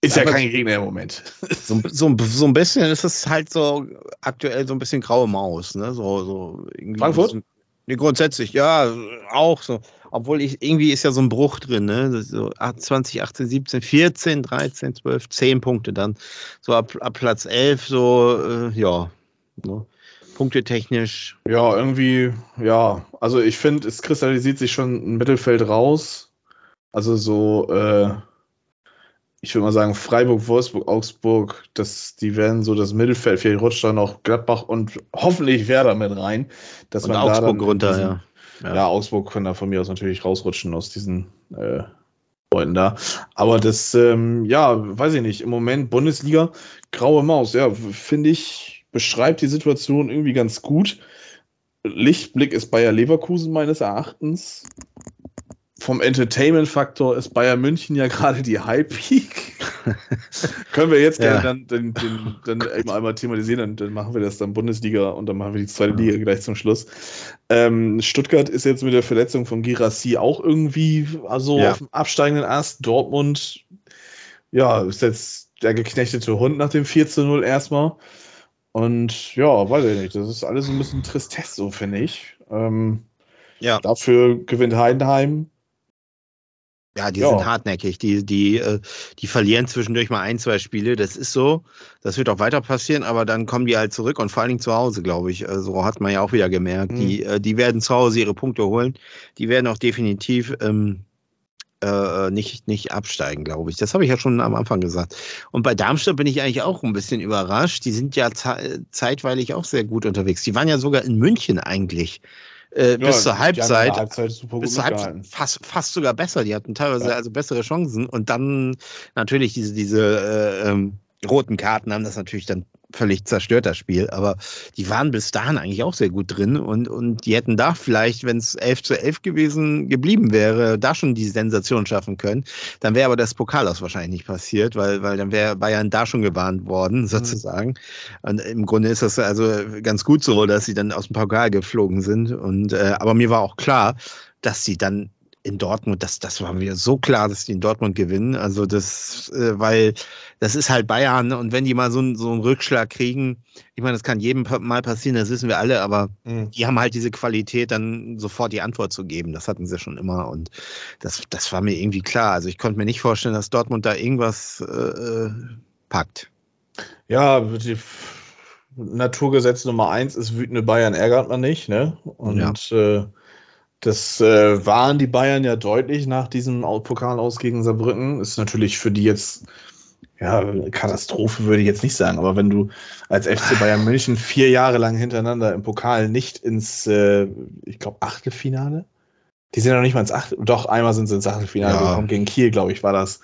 ist ja kein Gegner im Moment. So, so, so, ein bisschen ist es halt so aktuell so ein bisschen graue Maus, ne? So, so Frankfurt? Bisschen, nee, grundsätzlich, ja, auch so. Obwohl ich, irgendwie ist ja so ein Bruch drin, ne? So 20, 18, 17, 14, 13, 12, 10 Punkte dann. So ab, ab Platz 11, so, äh, ja. Ne? Punkte technisch. Ja, irgendwie, ja. Also ich finde, es kristallisiert sich schon ein Mittelfeld raus. Also so, äh, ich würde mal sagen, Freiburg, Wolfsburg, Augsburg, das, die werden so das Mittelfeld, vielleicht rutscht da noch Gladbach und hoffentlich Werder mit rein. Dass und man Augsburg da runter, diesen, ja. ja. ja. Augsburg kann da von mir aus natürlich rausrutschen aus diesen äh, Leuten da. Aber das, ähm, ja, weiß ich nicht, im Moment Bundesliga, graue Maus, ja, finde ich, beschreibt die Situation irgendwie ganz gut. Lichtblick ist Bayer Leverkusen meines Erachtens vom Entertainment-Faktor ist Bayern München ja gerade die High-Peak. Können wir jetzt gerne ja. dann, den, den, dann eben einmal thematisieren, dann, dann, machen wir das dann Bundesliga und dann machen wir die zweite Liga gleich zum Schluss. Ähm, Stuttgart ist jetzt mit der Verletzung von Girassi auch irgendwie also ja. auf dem absteigenden Ast. Dortmund, ja, ist jetzt der geknechtete Hund nach dem 4 zu 0 erstmal. Und ja, weiß ich nicht, das ist alles ein bisschen Tristesse, so finde ich. Ähm, ja. Dafür gewinnt Heidenheim ja, die ja. sind hartnäckig. Die, die, äh, die verlieren zwischendurch mal ein, zwei Spiele. Das ist so. Das wird auch weiter passieren, aber dann kommen die halt zurück und vor allen Dingen zu Hause, glaube ich. Also hat man ja auch wieder gemerkt. Mhm. Die, äh, die werden zu Hause ihre Punkte holen. Die werden auch definitiv ähm, äh, nicht, nicht absteigen, glaube ich. Das habe ich ja schon am Anfang gesagt. Und bei Darmstadt bin ich eigentlich auch ein bisschen überrascht. Die sind ja zeitweilig auch sehr gut unterwegs. Die waren ja sogar in München eigentlich äh, ja, bis zur Halbzeit, Halbzeit bis zur Halbzeit fast, fast sogar besser. Die hatten teilweise ja. also bessere Chancen und dann natürlich diese, diese äh, ähm, roten Karten haben das natürlich dann völlig zerstört, das Spiel. Aber die waren bis dahin eigentlich auch sehr gut drin und, und die hätten da vielleicht, wenn es 11 zu 11 gewesen geblieben wäre, da schon die Sensation schaffen können. Dann wäre aber das Pokal aus wahrscheinlich nicht passiert, weil, weil dann wäre Bayern da schon gewarnt worden, mhm. sozusagen. Mhm. Und im Grunde ist das also ganz gut so, dass sie dann aus dem Pokal geflogen sind. Und, äh, aber mir war auch klar, dass sie dann in Dortmund, das, das war mir so klar, dass die in Dortmund gewinnen. Also das, äh, weil das ist halt Bayern und wenn die mal so, so einen Rückschlag kriegen, ich meine, das kann jedem mal passieren, das wissen wir alle, aber mhm. die haben halt diese Qualität, dann sofort die Antwort zu geben. Das hatten sie schon immer und das, das war mir irgendwie klar. Also ich konnte mir nicht vorstellen, dass Dortmund da irgendwas äh packt. Ja, die Naturgesetz Nummer eins ist wütende Bayern ärgert man nicht, ne? Und ja. äh, das äh, waren die Bayern ja deutlich nach diesem Pokal aus gegen Saarbrücken. Ist natürlich für die jetzt, ja, Katastrophe würde ich jetzt nicht sagen, aber wenn du als FC Bayern München vier Jahre lang hintereinander im Pokal nicht ins, äh, ich glaube, Achtelfinale? Die sind ja noch nicht mal ins Achtel, doch, einmal sind sie ins Achtelfinale ja. gekommen, gegen Kiel, glaube ich, war das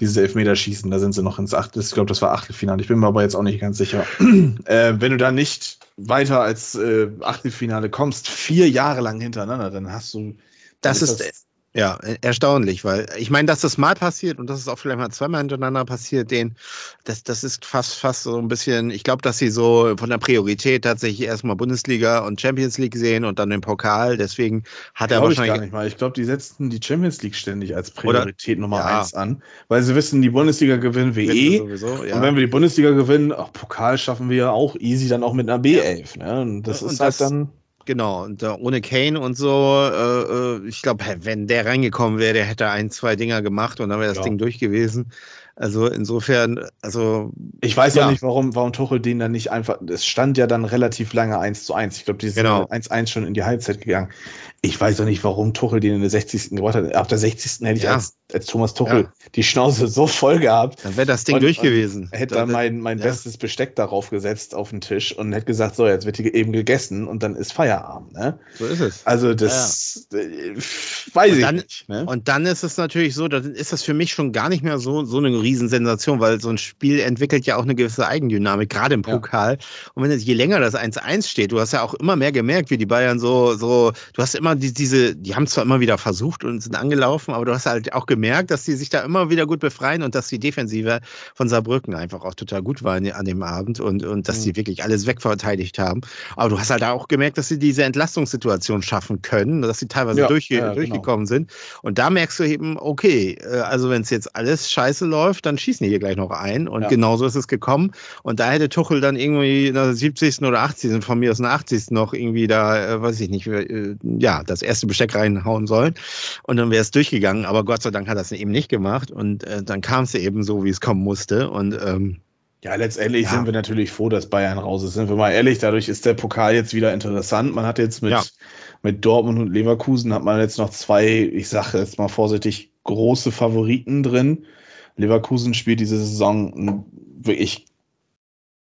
dieses Elfmeterschießen, da sind sie noch ins Achtel, ich glaube, das war Achtelfinale, ich bin mir aber jetzt auch nicht ganz sicher. äh, wenn du da nicht weiter als äh, Achtelfinale kommst, vier Jahre lang hintereinander, dann hast du. Das ist, das ja, erstaunlich, weil ich meine, dass das mal passiert und dass es auch vielleicht mal zweimal hintereinander passiert, den, das, das ist fast, fast so ein bisschen, ich glaube, dass sie so von der Priorität tatsächlich erstmal Bundesliga und Champions League sehen und dann den Pokal. Deswegen hat er wahrscheinlich. Ich gar nicht mal. Ich glaube, die setzten die Champions League ständig als Priorität Nummer ja. eins an, weil sie wissen, die Bundesliga gewinnen wir eh. Sowieso, ja. Und wenn wir die Bundesliga gewinnen, auch Pokal schaffen wir ja auch easy dann auch mit einer B11. Ne? Und das und ist halt das, halt dann. Genau, und äh, ohne Kane und so, äh, äh ich glaube, wenn der reingekommen wäre, der hätte ein, zwei Dinger gemacht und dann wäre das ja. Ding durch gewesen. Also insofern, also. Ich weiß ja nicht, warum, warum Tuchel den dann nicht einfach. Es stand ja dann relativ lange 1 zu 1. Ich glaube, die sind genau. 1-1 schon in die Halbzeit gegangen. Ich weiß auch nicht, warum Tuchel den in der 60. gebracht hat. Ab der 60. hätte ich ja. als, als Thomas Tuchel ja. die Schnauze so voll gehabt. Dann wäre das Ding und, durch gewesen. Hätte dann mein, mein ja. bestes Besteck darauf gesetzt auf den Tisch und hätte gesagt, so, jetzt wird hier eben gegessen und dann ist Feierabend. Ne? So ist es. Also das äh, weiß und ich dann, nicht. Ne? Und dann ist es natürlich so, dann ist das für mich schon gar nicht mehr so, so eine Riesensensation, weil so ein Spiel entwickelt ja auch eine gewisse Eigendynamik, gerade im Pokal. Und wenn es je länger das 1-1 steht, du hast ja auch immer mehr gemerkt, wie die Bayern so, so, du hast immer die, diese, die haben zwar immer wieder versucht und sind angelaufen, aber du hast halt auch gemerkt, dass die sich da immer wieder gut befreien und dass die Defensive von Saarbrücken einfach auch total gut war an dem Abend und, und dass mhm. die wirklich alles wegverteidigt haben. Aber du hast halt auch gemerkt, dass sie diese Entlastungssituation schaffen können, dass sie teilweise ja, durchge ja, genau. durchgekommen genau. sind. Und da merkst du eben, okay, äh, also wenn es jetzt alles scheiße läuft, dann schießen die hier gleich noch ein. Und ja. genauso ist es gekommen. Und da hätte Tuchel dann irgendwie in der 70. oder 80. von mir aus in der 80. noch irgendwie da, äh, weiß ich nicht, äh, ja, das erste Besteck reinhauen sollen. Und dann wäre es durchgegangen. Aber Gott sei Dank hat es eben nicht gemacht. Und äh, dann kam es eben so, wie es kommen musste. Und ähm, ja, letztendlich ja. sind wir natürlich froh, dass Bayern raus ist. Sind wir mal ehrlich, dadurch ist der Pokal jetzt wieder interessant. Man hat jetzt mit, ja. mit Dortmund und Leverkusen hat man jetzt noch zwei, ich sage jetzt mal vorsichtig, große Favoriten drin. Leverkusen spielt diese Saison einen wirklich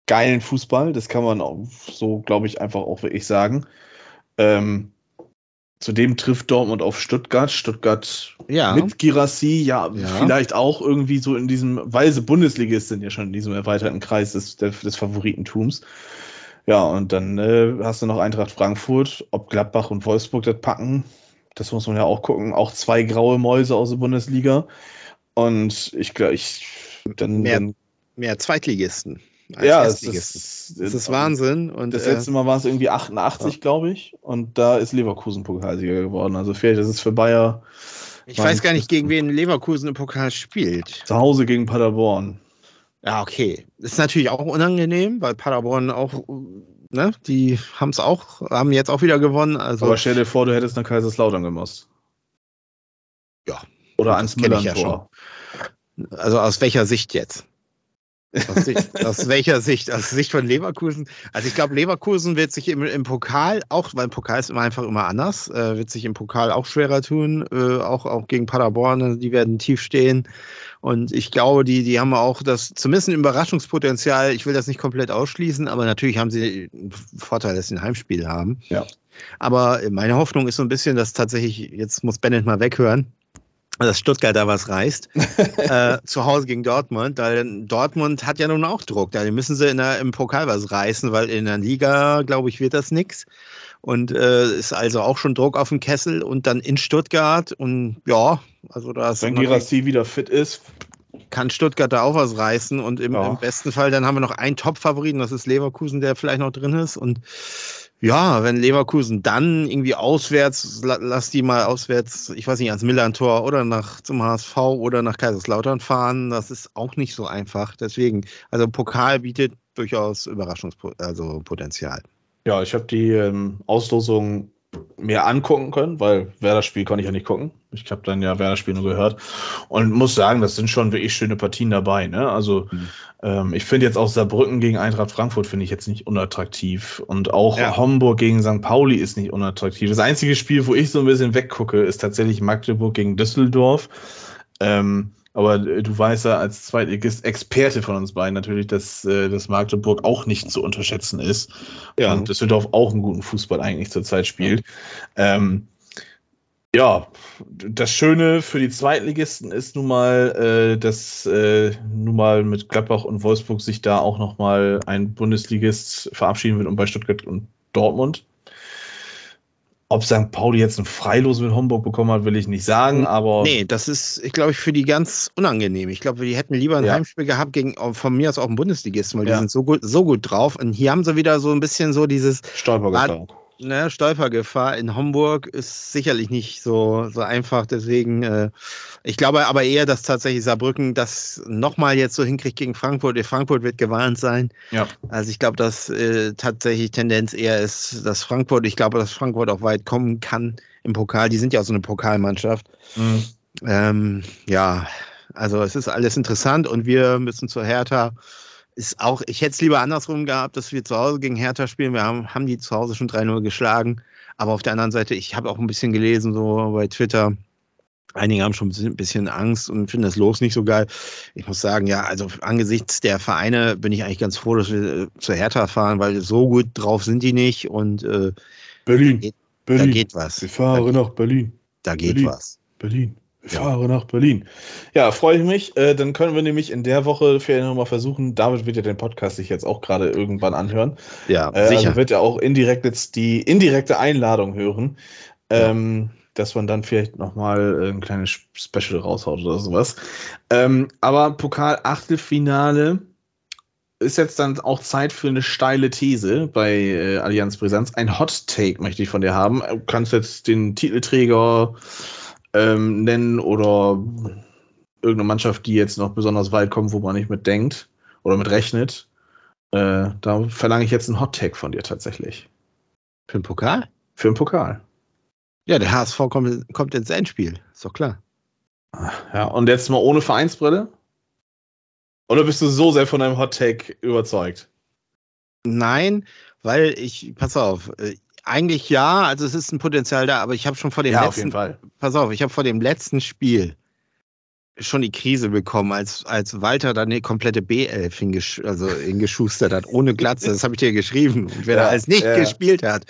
geilen Fußball. Das kann man auch so, glaube ich, einfach auch wirklich sagen. Ähm, Zudem trifft Dortmund auf Stuttgart. Stuttgart ja. mit Girassi, ja, ja, vielleicht auch irgendwie so in diesem, weil sie Bundesligist sind ja schon in diesem erweiterten Kreis des, des Favoritentums. Ja, und dann äh, hast du noch Eintracht Frankfurt, ob Gladbach und Wolfsburg das packen. Das muss man ja auch gucken. Auch zwei graue Mäuse aus der Bundesliga. Und ich glaube, ich dann mehr, dann, mehr Zweitligisten ja, es ist, das ist Wahnsinn. Und, das letzte Mal war es irgendwie 88, ja. glaube ich. Und da ist Leverkusen Pokalsieger geworden. Also vielleicht ist es für Bayer. Ich weiß gar nicht, gegen wen Leverkusen im Pokal spielt. Zu Hause gegen Paderborn. Ja, okay. Ist natürlich auch unangenehm, weil Paderborn auch, ne, die haben es auch, haben jetzt auch wieder gewonnen. Also Aber stell dir vor, du hättest nach Kaiserslautern gemacht. Ja. Oder ans Müller-Tor. Ja also aus welcher Sicht jetzt? Aus, Sicht, aus, welcher Sicht? Aus Sicht von Leverkusen? Also ich glaube, Leverkusen wird sich im, im, Pokal auch, weil Pokal ist immer einfach immer anders, äh, wird sich im Pokal auch schwerer tun, äh, auch, auch gegen Paderborn, die werden tief stehen. Und ich glaube, die, die haben auch das, zumindest ein Überraschungspotenzial. Ich will das nicht komplett ausschließen, aber natürlich haben sie einen Vorteil, dass sie ein Heimspiel haben. Ja. Aber meine Hoffnung ist so ein bisschen, dass tatsächlich, jetzt muss Bennett mal weghören, dass Stuttgart da was reißt. äh, zu Hause gegen Dortmund, weil Dortmund hat ja nun auch Druck. Da müssen sie in der, im Pokal was reißen, weil in der Liga, glaube ich, wird das nichts. Und äh, ist also auch schon Druck auf dem Kessel und dann in Stuttgart. Und ja, also da ist. Wenn Girassi wieder fit ist. Kann Stuttgart da auch was reißen und im, ja. im besten Fall, dann haben wir noch einen Top-Favoriten, das ist Leverkusen, der vielleicht noch drin ist. Und ja, wenn Leverkusen dann irgendwie auswärts, lass die mal auswärts, ich weiß nicht, ans Millantor oder nach zum HSV oder nach Kaiserslautern fahren, das ist auch nicht so einfach. Deswegen, also Pokal bietet durchaus Überraschungspotenzial. Also ja, ich habe die ähm, Auslosung mir angucken können, weil Werder-Spiel konnte ich ja nicht gucken. Ich habe dann ja Werder-Spiel nur gehört und muss sagen, das sind schon wirklich schöne Partien dabei. Ne? Also mhm. ähm, ich finde jetzt auch Saarbrücken gegen Eintracht Frankfurt finde ich jetzt nicht unattraktiv und auch ja. Homburg gegen St. Pauli ist nicht unattraktiv. Das einzige Spiel, wo ich so ein bisschen weggucke, ist tatsächlich Magdeburg gegen Düsseldorf. Ähm, aber äh, du weißt ja als Zweitligist Experte von uns beiden natürlich, dass, äh, dass Magdeburg auch nicht zu unterschätzen ist. Ja. Und Düsseldorf auch einen guten Fußball eigentlich zurzeit spielt. Ähm, ja, das Schöne für die Zweitligisten ist nun mal, äh, dass äh, nun mal mit Gladbach und Wolfsburg sich da auch noch mal ein Bundesligist verabschieden wird und bei Stuttgart und Dortmund. Ob St. Pauli jetzt ein Freilos mit Homburg bekommen hat, will ich nicht sagen, aber. Nee, das ist, ich glaube, für die ganz unangenehm. Ich glaube, die hätten lieber ein ja. Heimspiel gehabt gegen von mir aus auch einen Bundesligisten, weil ja. die sind so gut, so gut drauf. Und hier haben sie wieder so ein bisschen so dieses. Stolpergefahr ne, Stolpergefahr in Homburg ist sicherlich nicht so, so einfach. Deswegen, äh, ich glaube aber eher, dass tatsächlich Saarbrücken das nochmal jetzt so hinkriegt gegen Frankfurt. Frankfurt wird gewarnt sein. Ja. Also ich glaube, dass äh, tatsächlich Tendenz eher ist, dass Frankfurt, ich glaube, dass Frankfurt auch weit kommen kann im Pokal. Die sind ja auch so eine Pokalmannschaft. Mhm. Ähm, ja, Also es ist alles interessant und wir müssen zur Hertha. Ist auch, ich hätte es lieber andersrum gehabt, dass wir zu Hause gegen Hertha spielen. Wir haben, haben die zu Hause schon 3-0 geschlagen. Aber auf der anderen Seite, ich habe auch ein bisschen gelesen, so bei Twitter, Einige haben schon ein bisschen Angst und finden das Los nicht so geil. Ich muss sagen, ja, also angesichts der Vereine bin ich eigentlich ganz froh, dass wir äh, zur Hertha fahren, weil so gut drauf sind die nicht und äh, Berlin. Da geht, Berlin. Da geht was. Wir fahren nach Berlin. Da geht Berlin. was. Berlin. Wir Ja. fahren nach Berlin. Ja, freue ich mich. Äh, dann können wir nämlich in der Woche vielleicht nochmal versuchen. David wird ja den Podcast sich jetzt auch gerade irgendwann anhören. Ja, Äh, sicher. Also wird ja auch indirekt jetzt die indirekte Einladung hören. Ähm, dass man dann vielleicht nochmal ein kleines Special raushaut oder sowas. Ähm, aber Pokal-Achtelfinale ist jetzt dann auch Zeit für eine steile These bei äh, Allianz Brisanz. Ein Hot Take möchte ich von dir haben. Du kannst jetzt den Titelträger ähm, nennen oder irgendeine Mannschaft, die jetzt noch besonders weit kommt, wo man nicht mit denkt oder mit rechnet. Äh, da verlange ich jetzt einen Hot Take von dir tatsächlich. Für den Pokal? Für den Pokal. Ja, der HSV kommt, kommt ins Endspiel. Ist doch klar. Ja, und jetzt mal ohne Vereinsbrille? Oder bist du so sehr von deinem Hot Take überzeugt? Nein, weil ich, pass auf, äh, eigentlich ja, also es ist ein Potenzial da, aber ich habe schon vor dem letzten, Fall. pass auf, ich habe vor dem letzten Spiel schon die Krise bekommen, als, als Walter dann eine komplette B11 hingesch also hingeschustert hat, ohne Glatze. Das habe ich dir geschrieben. Und wer Ja, da als nicht ja. gespielt hat.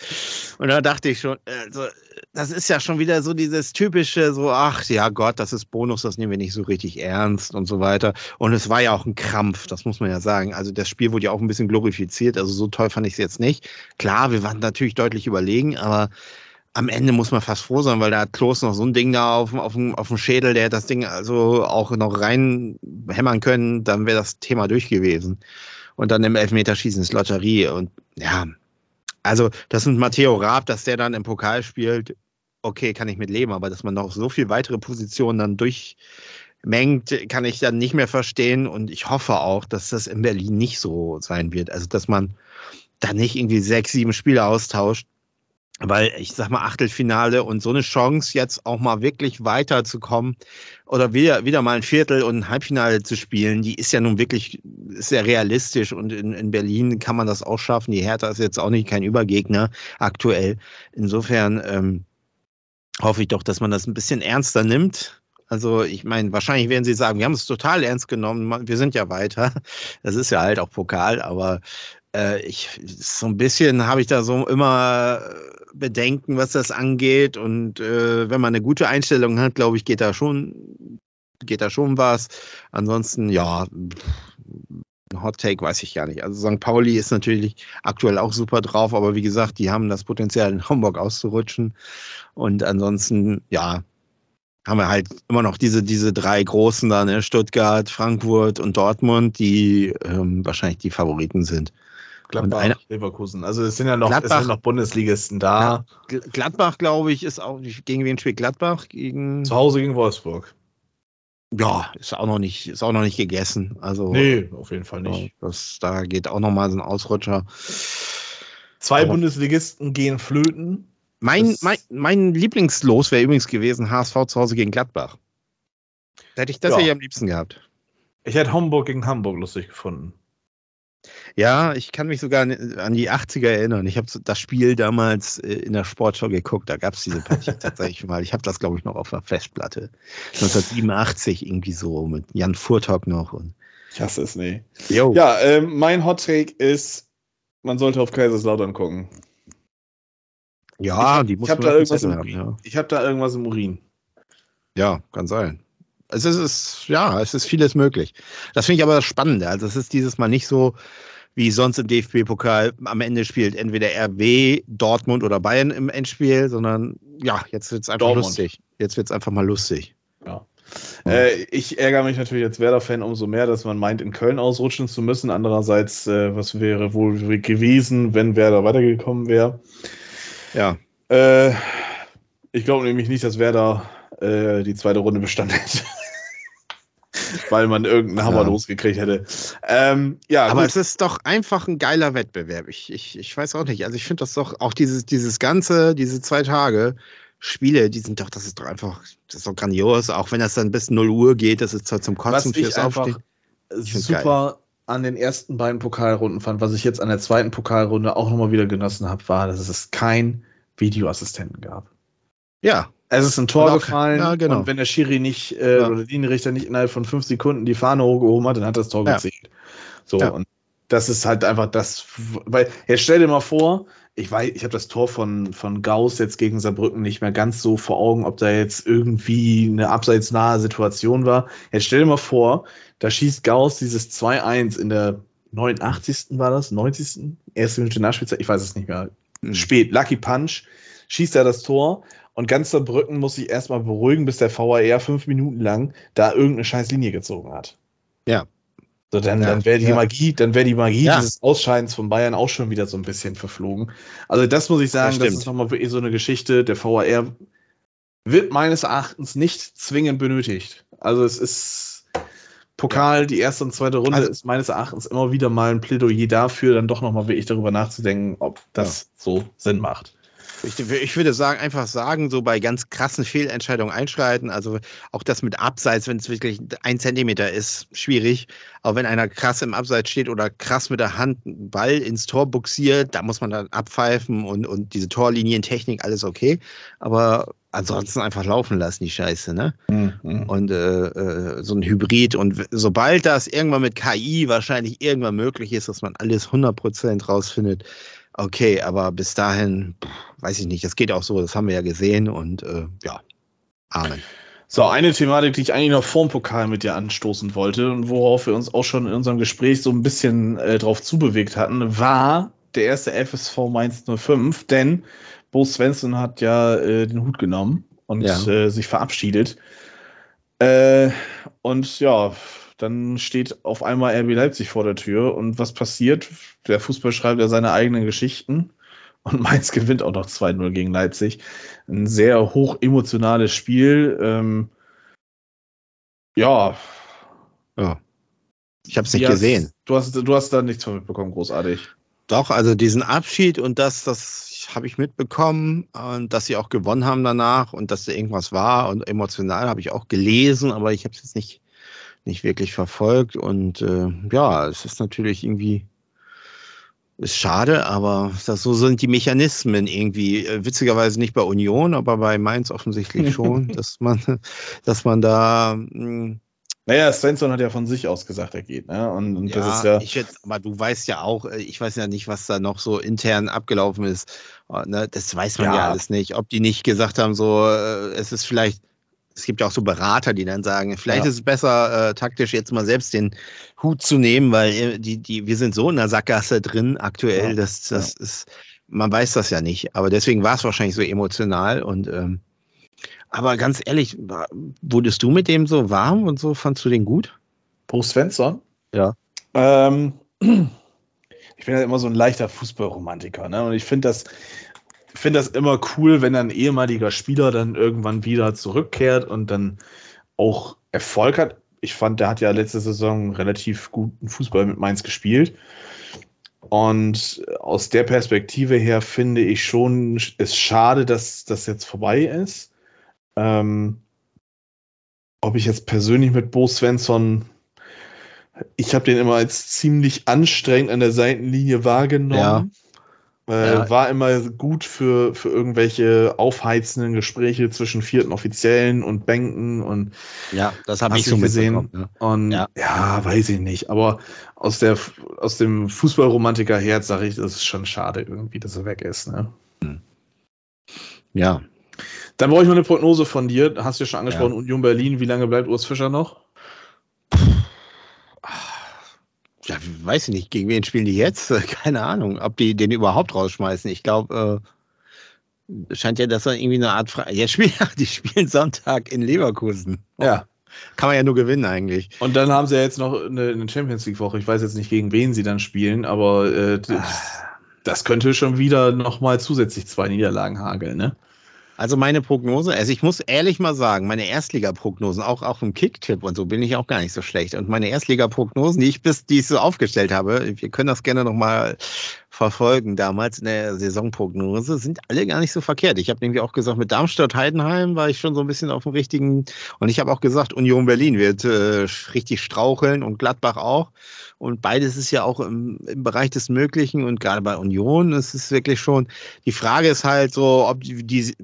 Und da dachte ich schon, also, das ist ja schon wieder so dieses typische, so, ach ja Gott, das ist Bonus, das nehmen wir nicht so richtig ernst und so weiter. Und es war ja auch ein Krampf, das muss man ja sagen. Also das Spiel wurde ja auch ein bisschen glorifiziert, also so toll fand ich es jetzt nicht. Klar, wir waren natürlich deutlich überlegen, aber am Ende muss man fast froh sein, weil da hat Klos noch so ein Ding da auf, dem- auf, auf dem Schädel, der hat das Ding also auch noch reinhämmern können, dann wäre das Thema durch gewesen. Und dann im Elfmeterschießen ist Lotterie. Und ja, also das mit Matteo Raab, dass der dann im Pokal spielt, okay, kann ich mit leben, aber dass man noch so viel weitere Positionen dann durchmengt, kann ich dann nicht mehr verstehen. Und ich hoffe auch, dass das in Berlin nicht so sein wird. Also, dass man da nicht irgendwie sechs, sieben Spiele austauscht. Weil ich sag mal, Achtelfinale und so eine Chance, jetzt auch mal wirklich weiterzukommen oder wieder, wieder mal ein Viertel und ein Halbfinale zu spielen, die ist ja nun wirklich sehr realistisch und in, in Berlin kann man das auch schaffen. Die Hertha ist jetzt auch nicht kein Übergegner aktuell. Insofern ähm, hoffe ich doch, dass man das ein bisschen ernster nimmt. Also ich meine, wahrscheinlich werden sie sagen, wir haben es total ernst genommen, wir sind ja weiter. Das ist ja halt auch Pokal, aber äh, ich so ein bisschen habe ich da so immer Bedenken, was das angeht. Und äh, wenn man eine gute Einstellung hat, glaube ich, geht da schon, geht da schon was. Ansonsten, ja, ein Hot Take weiß ich gar nicht. Also St. Pauli ist natürlich aktuell auch super drauf, aber wie gesagt, die haben das Potenzial, in Hamburg auszurutschen. Und ansonsten, ja, haben wir halt immer noch diese, diese drei großen da, ne? Stuttgart, Frankfurt und Dortmund, die ähm, wahrscheinlich die Favoriten sind. Gladbach, Und einer- Leverkusen. Also es sind ja noch, es Gladbach- sind noch Bundesligisten da. Gl- Gladbach, glaube ich, ist auch, gegen wen spielt Gladbach? Gegen, Zu Hause gegen Wolfsburg. Ja, ist auch noch nicht, ist auch noch nicht gegessen. Also, Nee, auf jeden Fall nicht. das, da geht auch noch mal so ein Ausrutscher. Zwei Aber- Bundesligisten gehen flöten. Mein, mein, mein Lieblingslos wäre übrigens gewesen HSV zu Hause gegen Gladbach. Da hätte ich das Ja. ja. am liebsten gehabt. Ich hätte Hamburg gegen Hamburg lustig gefunden. Ja, ich kann mich sogar an die 80er erinnern. Ich habe das Spiel damals äh, in der Sportschau geguckt. Da gab es diese Partie tatsächlich mal. Ich habe das, glaube ich, noch auf der Festplatte. 1987 irgendwie so mit Jan Furtok noch. Und, Ich hasse es, nee. jo. Ja, ähm, mein Hot Take ist, man sollte auf Kaiserslautern gucken. ja, die Ich muss habe man da irgendwas haben, Urin. Ich habe da irgendwas im Urin. ja. ja, kann sein. Es ist, ja, es ist vieles möglich. Das finde ich aber das Spannende. Also es ist dieses Mal nicht so, wie sonst im DFB-Pokal am Ende spielt entweder RB, Dortmund oder Bayern im Endspiel, sondern ja, jetzt wird es einfach Dortmund. lustig. Jetzt wird es einfach mal lustig. Ja. Äh, ich ärgere mich natürlich als Werder-Fan umso mehr, dass man meint, in Köln ausrutschen zu müssen. Andererseits, äh, was wäre wohl gewesen, wenn Werder weitergekommen wäre? Ja, Äh, ich glaube nämlich nicht, dass Werder äh, die zweite Runde bestanden hätte. Weil man irgendeinen Hammer Ja. losgekriegt hätte. Ähm, ja, aber gut. es ist doch einfach ein geiler Wettbewerb. Ich, ich, ich weiß auch nicht. Also ich finde das doch auch dieses, dieses ganze, diese zwei Tage Spiele, die sind doch, das ist doch einfach, das ist doch grandios, auch wenn das dann bis 0 Uhr geht, das ist zwar zum Kotzen was fürs Aufstehen. Super geil. an den ersten beiden Pokalrunden fand, was ich jetzt an der zweiten Pokalrunde auch nochmal wieder genossen habe, war, dass es kein Videoassistenten gab. Ja. Es ist ein Tor gefallen ja, genau. und wenn der Schiri nicht äh, ja. oder der Linienrichter nicht innerhalb von fünf Sekunden die Fahne hochgehoben hat, dann hat das Tor ja. gezählt. So, und das ist halt einfach das, weil, jetzt stell dir mal vor, ich weiß, ich habe das Tor von, von Gauss jetzt gegen Saarbrücken nicht mehr ganz so vor Augen, ob da jetzt irgendwie eine abseitsnahe Situation war. Jetzt stell dir mal vor, da schießt Gauss dieses 2-1 in der 89. war das? 90. Erste Minute Nachspielzeit, ich weiß es nicht mehr. Mhm. Spät, Lucky Punch, schießt er das Tor und ganz Saarbrücken muss sich erstmal beruhigen, bis der VAR fünf Minuten lang da irgendeine scheiß Linie gezogen hat. Ja. So, dann, ja, dann wäre die ja. Magie, dann wäre die Magie ja. dieses Ausscheidens von Bayern auch schon wieder so ein bisschen verflogen. Also das muss ich sagen, das, das ist nochmal wirklich so eine Geschichte. Der VAR wird meines Erachtens nicht zwingend benötigt. Also es ist Pokal, die erste und zweite Runde also, ist meines Erachtens immer wieder mal ein Plädoyer dafür, dann doch nochmal wirklich darüber nachzudenken, ob das so Sinn macht. Ich, ich, würde sagen, einfach sagen, so bei ganz krassen Fehlentscheidungen einschreiten. Also auch das mit Abseits, wenn es wirklich ein Zentimeter ist, schwierig. Aber wenn einer krass im Abseits steht oder krass mit der Hand einen Ball ins Tor buxiert, da muss man dann abpfeifen und, und diese Torlinientechnik, alles okay. Aber ansonsten einfach laufen lassen, die Scheiße, ne? Mhm. Und äh, äh, so ein Hybrid. Und sobald das irgendwann mit KI wahrscheinlich irgendwann möglich ist, dass man alles 100% rausfindet, okay, aber bis dahin, weiß ich nicht, das geht auch so, das haben wir ja gesehen und äh, ja, Amen. So, eine Thematik, die ich eigentlich noch vorm Pokal mit dir anstoßen wollte und worauf wir uns auch schon in unserem Gespräch so ein bisschen äh, drauf zubewegt hatten, war der erste FSV Mainz 05, denn Bo Svensson hat ja äh, den Hut genommen und ja. äh, sich verabschiedet. Äh, und ja, dann steht auf einmal RB Leipzig vor der Tür und was passiert? Der Fußball schreibt ja seine eigenen Geschichten und Mainz gewinnt auch noch 2-0 gegen Leipzig. Ein sehr hoch emotionales Spiel. Ähm, ja. Ja. Ich habe es nicht ja, gesehen. Du hast, du hast da nichts von mitbekommen, großartig. Doch, also diesen Abschied und das, das habe ich mitbekommen und dass sie auch gewonnen haben danach und dass da irgendwas war und emotional habe ich auch gelesen, aber ich habe es jetzt nicht nicht wirklich verfolgt. Und äh, ja, es ist natürlich irgendwie ist schade, aber das, so sind die Mechanismen irgendwie. Äh, witzigerweise nicht bei Union, aber bei Mainz offensichtlich schon, dass man, dass man da. Mh, hm, naja, Svensson hat ja von sich aus gesagt, er geht. Ne? Und, und ja, das ist ja. Ich jetzt, aber du weißt ja auch, äh, ich weiß ja nicht, was da noch so intern abgelaufen ist. Äh, ne? Das weiß man ja. ja alles nicht. Ob die nicht gesagt haben, so, es ist vielleicht es gibt ja auch so Berater, die dann sagen, vielleicht ja. ist es besser, äh, taktisch jetzt mal selbst den Hut zu nehmen, weil äh, die, die, wir sind so in der Sackgasse drin aktuell, ja. dass das ja. ist, man weiß das ja nicht. Aber deswegen war es wahrscheinlich so emotional und ähm, aber ganz ehrlich, wurdest du mit dem so warm und so? Fandst du den gut? Pro Svensson? Ja. Ähm, ich bin ja immer so ein leichter Fußballromantiker, ne? Und ich finde das finde das immer cool, wenn ein ehemaliger Spieler dann irgendwann wieder zurückkehrt und dann auch Erfolg hat. Ich fand, der hat ja letzte Saison relativ guten Fußball mit Mainz gespielt. Und aus der Perspektive her finde ich schon, es schade, dass das jetzt vorbei ist. Ähm, ob ich jetzt persönlich mit Bo Svensson, ich habe den immer als ziemlich anstrengend an der Seitenlinie wahrgenommen. Ja. Äh, ja. War immer gut für, für irgendwelche aufheizenden Gespräche zwischen vierten Offiziellen und Bänken und ja, das habe ich so gesehen. Ja. Und ja. ja. weiß ich nicht. Aber aus der aus dem Fußballromantiker Herz sage ich, das ist schon schade irgendwie, dass er weg ist. Ne? Hm. Ja. Dann brauche ich mal eine Prognose von dir. Hast du ja schon angesprochen, Union Berlin. Wie lange bleibt Urs Fischer noch? Ja, weiß ich nicht, gegen wen spielen die jetzt? Keine Ahnung, ob die den überhaupt rausschmeißen. Ich glaube, äh, scheint ja, dass er irgendwie eine Art Fre ja, spielen, die spielen Sonntag in Leverkusen. Ja. Kann man ja nur gewinnen eigentlich. Und dann haben sie ja jetzt noch eine, eine Champions League Woche. Ich weiß jetzt nicht, gegen wen sie dann spielen, aber äh, das, das könnte schon wieder nochmal zusätzlich zwei Niederlagen hageln, ne? Also meine Prognose, also ich muss ehrlich mal sagen, meine Erstliga-Prognosen, auch, auch im Kicktipp und so bin ich auch gar nicht so schlecht. Und meine Erstliga-Prognosen, die ich bis, die ich so aufgestellt habe, wir können das gerne nochmal verfolgen, damals in der Saisonprognose, sind alle gar nicht so verkehrt. Ich habe nämlich auch gesagt, mit Darmstadt-Heidenheim war ich schon so ein bisschen auf dem richtigen, und ich habe auch gesagt, Union Berlin wird äh, richtig straucheln und Gladbach auch. Und beides ist ja auch im, im Bereich des Möglichen und gerade bei Union ist es wirklich schon, die Frage ist halt so, ob die, die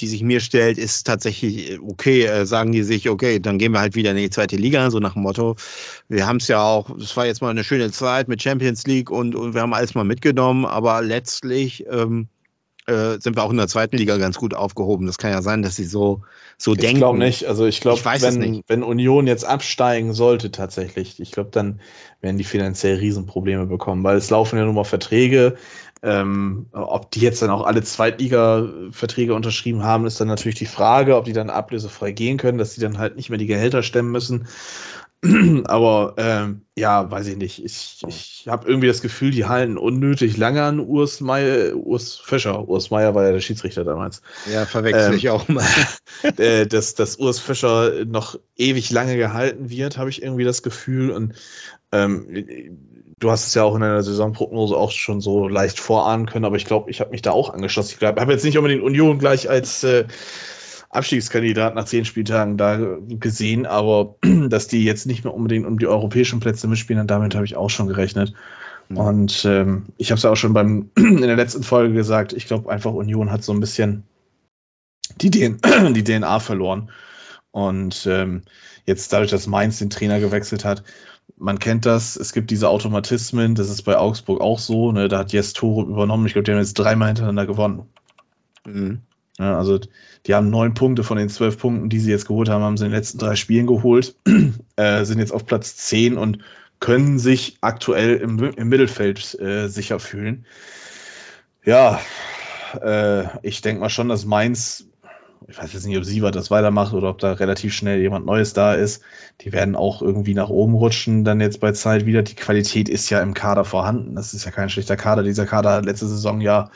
die sich mir stellt, ist tatsächlich, äh, okay, äh, sagen die sich, okay, dann gehen wir halt wieder in die zweite Liga, so nach dem Motto. Wir haben es ja auch, es war jetzt mal eine schöne Zeit mit Champions League und, und wir haben alles mal mitgenommen, aber letztlich ähm, äh, sind wir auch in der zweiten Liga ganz gut aufgehoben. Das kann ja sein, dass sie so, so ich denken. Ich glaube nicht. Also ich glaube, wenn, wenn Union jetzt absteigen sollte tatsächlich, ich glaube, dann werden die finanziell Riesenprobleme bekommen, weil es laufen ja nun mal Verträge. Ähm, ob die jetzt dann auch alle Zweitliga-Verträge unterschrieben haben, ist dann natürlich die Frage, ob die dann ablösefrei gehen können, dass sie dann halt nicht mehr die Gehälter stemmen müssen. Aber ähm, ja, weiß ich nicht. Ich, ich habe irgendwie das Gefühl, die halten unnötig lange an Urs, Meier, Urs Fischer. Urs Meier war ja der Schiedsrichter damals. Ja, verwechsel ähm, ich auch mal. Äh, dass, dass Urs Fischer noch ewig lange gehalten wird, habe ich irgendwie das Gefühl. Und ähm, du hast es ja auch in der Saisonprognose auch schon so leicht vorahnen können, aber ich glaube, ich habe mich da auch angeschlossen. Ich habe jetzt nicht unbedingt Union gleich als äh, Abstiegskandidat nach zehn Spieltagen da gesehen, aber dass die jetzt nicht mehr unbedingt um die europäischen Plätze mitspielen, damit habe ich auch schon gerechnet. Mhm. Und ähm, ich habe es ja auch schon beim in der letzten Folge gesagt, ich glaube einfach Union hat so ein bisschen die, DNA, die DNA verloren. Und ähm, jetzt dadurch, dass Mainz den Trainer gewechselt hat, man kennt das, es gibt diese Automatismen, das ist bei Augsburg auch so, ne? da hat Jes Tore übernommen, ich glaube, die haben jetzt dreimal hintereinander gewonnen. Mhm. Ja, also die haben neun Punkte von den zwölf Punkten, die sie jetzt geholt haben, haben sie in den letzten drei Spielen geholt, äh, sind jetzt auf Platz zehn und können sich aktuell im, im Mittelfeld äh, sicher fühlen. Ja, äh, ich denke mal schon, dass Mainz ich weiß jetzt nicht, ob Sievert das weitermacht oder ob da relativ schnell jemand Neues da ist. Die werden auch irgendwie nach oben rutschen, dann jetzt bei Zeit wieder. Die Qualität ist ja im Kader vorhanden. Das ist ja kein schlechter Kader. Dieser Kader hat letzte Saison ja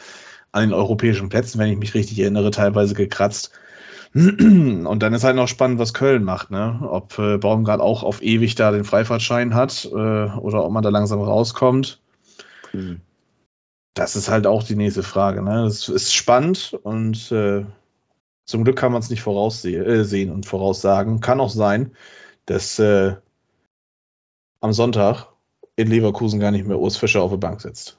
an den europäischen Plätzen, wenn ich mich richtig erinnere, teilweise gekratzt. Und dann ist halt noch spannend, was Köln macht, ne? Ob äh, Baumgart auch auf ewig da den Freifahrtschein hat äh, oder ob man da langsam rauskommt. Mhm. Das ist halt auch die nächste Frage. Ne? Das ist spannend und äh, zum Glück kann man es nicht voraussehen äh, und voraussagen. Kann auch sein, dass äh, am Sonntag in Leverkusen gar nicht mehr Urs Fischer auf der Bank sitzt.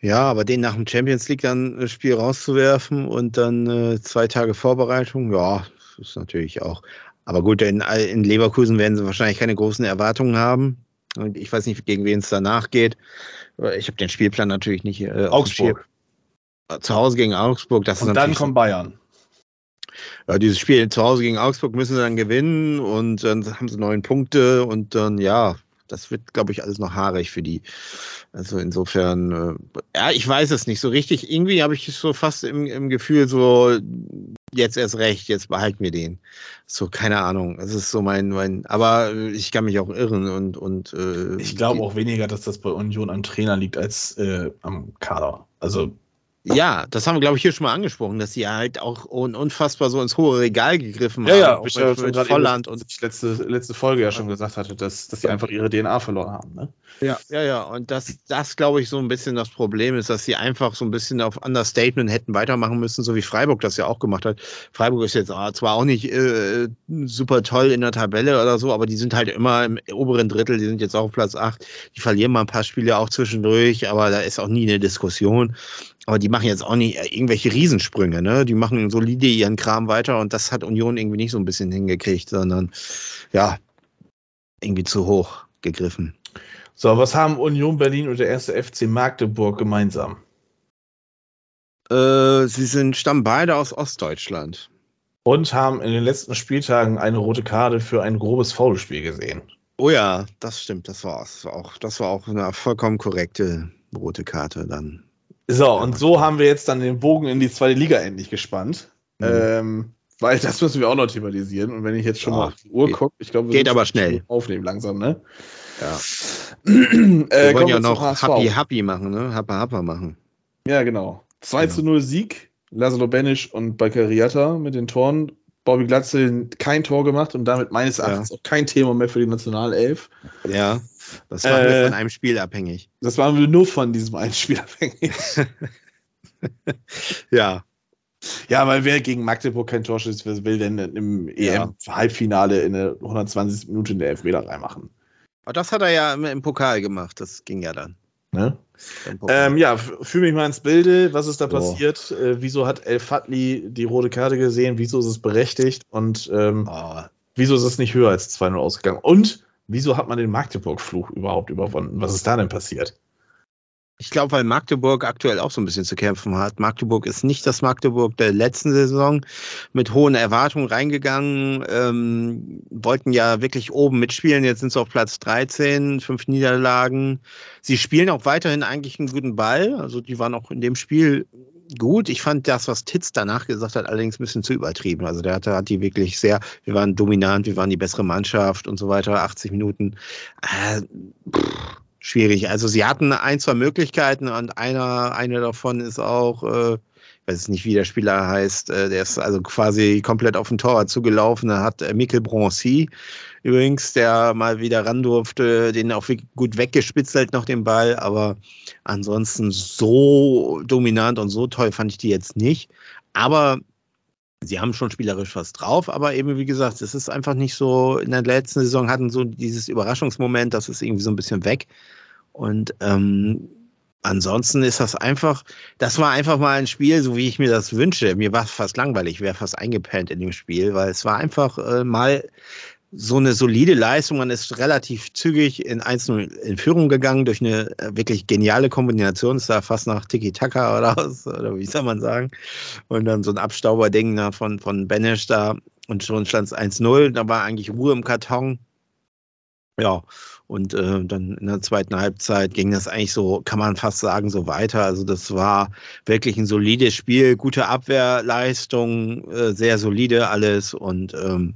Ja, aber den nach dem Champions League dann äh, Spiel rauszuwerfen und dann äh, zwei Tage Vorbereitung, ja, das ist natürlich auch. Aber gut, in, in Leverkusen werden sie wahrscheinlich keine großen Erwartungen haben. Und ich weiß nicht, gegen wen es danach geht. Ich habe den Spielplan natürlich nicht. Äh, Augsburg zu Hause gegen Augsburg. Das und dann kommt Bayern. Ja, dieses Spiel zu Hause gegen Augsburg müssen sie dann gewinnen und dann haben sie neun Punkte und dann, ja, das wird, glaube ich, alles noch haarig für die. Also insofern, äh, ja, ich weiß es nicht so richtig. Irgendwie habe ich so fast im, im Gefühl, so jetzt erst recht, jetzt behalten wir den. So, keine Ahnung. Das ist so mein, mein, aber ich kann mich auch irren und, und äh, Ich glaube auch weniger, dass das bei Union am Trainer liegt als äh, am Kader. Also ja, das haben wir, glaube ich, hier schon mal angesprochen, dass sie halt auch un unfassbar so ins hohe Regal gegriffen ja, haben. Ja, ja, mit, mit Volland und ich letzte, letzte Folge ja schon gesagt hatte, dass, dass sie einfach ihre DNA verloren haben. Ne? Ja, ja, ja. Und das, das glaube ich, so ein bisschen das Problem ist, dass sie einfach so ein bisschen auf Understatement hätten weitermachen müssen, so wie Freiburg das ja auch gemacht hat. Freiburg ist jetzt zwar auch nicht äh, super toll in der Tabelle oder so, aber die sind halt immer im oberen Drittel, die sind jetzt auch auf Platz 8. Die verlieren mal ein paar Spiele auch zwischendurch, aber da ist auch nie eine Diskussion. Aber die machen jetzt auch nicht äh, irgendwelche Riesensprünge, ne? Die machen solide ihren Kram weiter und das hat Union irgendwie nicht so ein bisschen hingekriegt, sondern ja, irgendwie zu hoch gegriffen. So, was haben Union Berlin und der erste FC Magdeburg gemeinsam? Äh, sie sind, stammen beide aus Ostdeutschland. Und haben in den letzten Spieltagen eine rote Karte für ein grobes Foulspiel gesehen. Oh ja, das stimmt, das war, das war auch, das war auch eine vollkommen korrekte rote Karte dann. So, und so haben wir jetzt dann den Bogen in die zweite Liga endlich gespannt. Mhm. Ähm, weil das müssen wir auch noch thematisieren. Und wenn ich jetzt schon ja, mal auf die Uhr gucke, ich glaube, wir geht aber schnell. Aufnehmen langsam, ne? Ja. äh, wir wollen ja noch Happy Happy machen, ne? Happa Happa machen. Ja, genau. 2 genau. zu 0 Sieg, Laszlo Benisch und Bakariata mit den Toren. Bobby Glatzel kein Tor gemacht und damit meines Erachtens ja. auch kein Thema mehr für die Nationalelf. Ja, das war äh, von einem Spiel abhängig. Das waren wir nur von diesem einen Spiel abhängig. ja. Ja, weil wer gegen Magdeburg kein Tor schießt, will denn im EM-Halbfinale in der 120. Minute in der Elfmeter reinmachen? Aber das hat er ja im Pokal gemacht, das ging ja dann. Ne? Ähm, ja, fühle mich mal ins Bilde. Was ist da so. passiert? Äh, wieso hat El Fatli die rote Karte gesehen? Wieso ist es berechtigt? Und ähm, oh. wieso ist es nicht höher als 2-0 ausgegangen? Und wieso hat man den Magdeburg-Fluch überhaupt überwunden? Was ist da denn passiert? Ich glaube, weil Magdeburg aktuell auch so ein bisschen zu kämpfen hat. Magdeburg ist nicht das Magdeburg der letzten Saison mit hohen Erwartungen reingegangen, ähm, wollten ja wirklich oben mitspielen. Jetzt sind sie auf Platz 13, fünf Niederlagen. Sie spielen auch weiterhin eigentlich einen guten Ball. Also die waren auch in dem Spiel gut. Ich fand das, was Titz danach gesagt hat, allerdings ein bisschen zu übertrieben. Also der hatte, hat die wirklich sehr, wir waren dominant, wir waren die bessere Mannschaft und so weiter, 80 Minuten. Äh, pff schwierig. Also sie hatten ein, zwei Möglichkeiten und einer, eine davon ist auch, äh, ich weiß nicht, wie der Spieler heißt, äh, der ist also quasi komplett auf den Torwart zugelaufen. Da hat äh, Mikkel Broncy übrigens, der mal wieder ran durfte, den auch gut weggespitzelt noch den Ball, aber ansonsten so dominant und so toll fand ich die jetzt nicht. Aber sie haben schon spielerisch was drauf, aber eben wie gesagt, es ist einfach nicht so, in der letzten Saison hatten so dieses Überraschungsmoment, das ist irgendwie so ein bisschen weg. Und ähm, ansonsten ist das einfach, das war einfach mal ein Spiel, so wie ich mir das wünsche. Mir war es fast langweilig, wäre fast eingepennt in dem Spiel, weil es war einfach äh, mal so eine solide Leistung. Man ist relativ zügig in 1-0 in Führung gegangen durch eine äh, wirklich geniale Kombination. Es sah fast nach Tiki-Taka oder was, oder wie soll man sagen. Und dann so ein Abstauber-Ding von, von Benesch da und schon stand es 1-0. Da war eigentlich Ruhe im Karton. Ja, und äh, dann in der zweiten Halbzeit ging das eigentlich so, kann man fast sagen, so weiter. Also das war wirklich ein solides Spiel, gute Abwehrleistung, äh, sehr solide alles. Und ähm,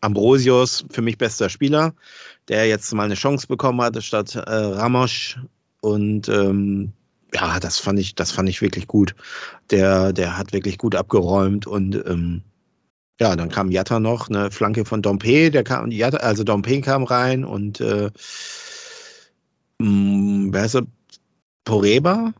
Ambrosius für mich bester Spieler, der jetzt mal eine Chance bekommen hat statt äh, Ramos. Und ähm, ja, das fand ich, das fand ich wirklich gut. Der, der hat wirklich gut abgeräumt und ähm, ja, dann kam Jatta noch, eine Flanke von Dompe, der kam, Jatta, also Dompe kam rein und äh, mh, hm, wer ist er? Poreba?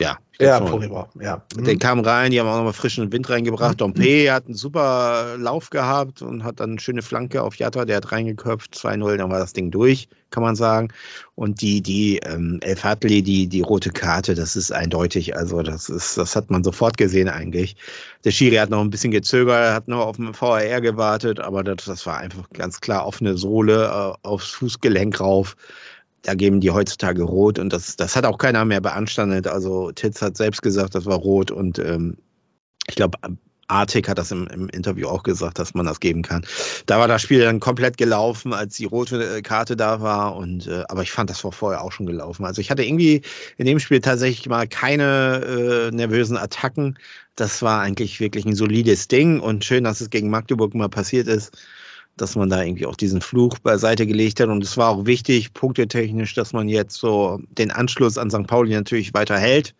Ja, ja, Poreba, ja. Den mhm. kam rein, die haben auch nochmal frischen Wind reingebracht. Mhm. Dompe hat einen super Lauf gehabt und hat dann eine schöne Flanke auf Jatta, der hat reingeköpft, 2-0, dann war das Ding durch, kann man sagen. Und die, die ähm, El Fadli, die, die rote Karte, das ist eindeutig, also das ist, das hat man sofort gesehen eigentlich. Der Schiri hat noch ein bisschen gezögert, hat noch auf dem VAR gewartet, aber das, das war einfach ganz klar offene Sohle äh, aufs Fußgelenk rauf da geben die heutzutage rot und das, das hat auch keiner mehr beanstandet. Also Titz hat selbst gesagt, das war rot und ähm, ich glaube, Artig hat das im, im, Interview auch gesagt, dass man das geben kann. Da war das Spiel dann komplett gelaufen, als die rote äh, Karte da war. Und äh, aber ich fand, das war vorher auch schon gelaufen. Also ich hatte irgendwie in dem Spiel tatsächlich mal keine äh, nervösen Attacken. Das war eigentlich wirklich ein solides Ding und schön, dass es gegen Magdeburg mal passiert ist dass man da irgendwie auch diesen Fluch beiseite gelegt hat. Und es war auch wichtig, punktetechnisch, dass man jetzt so den Anschluss an St. Pauli natürlich weiter hält.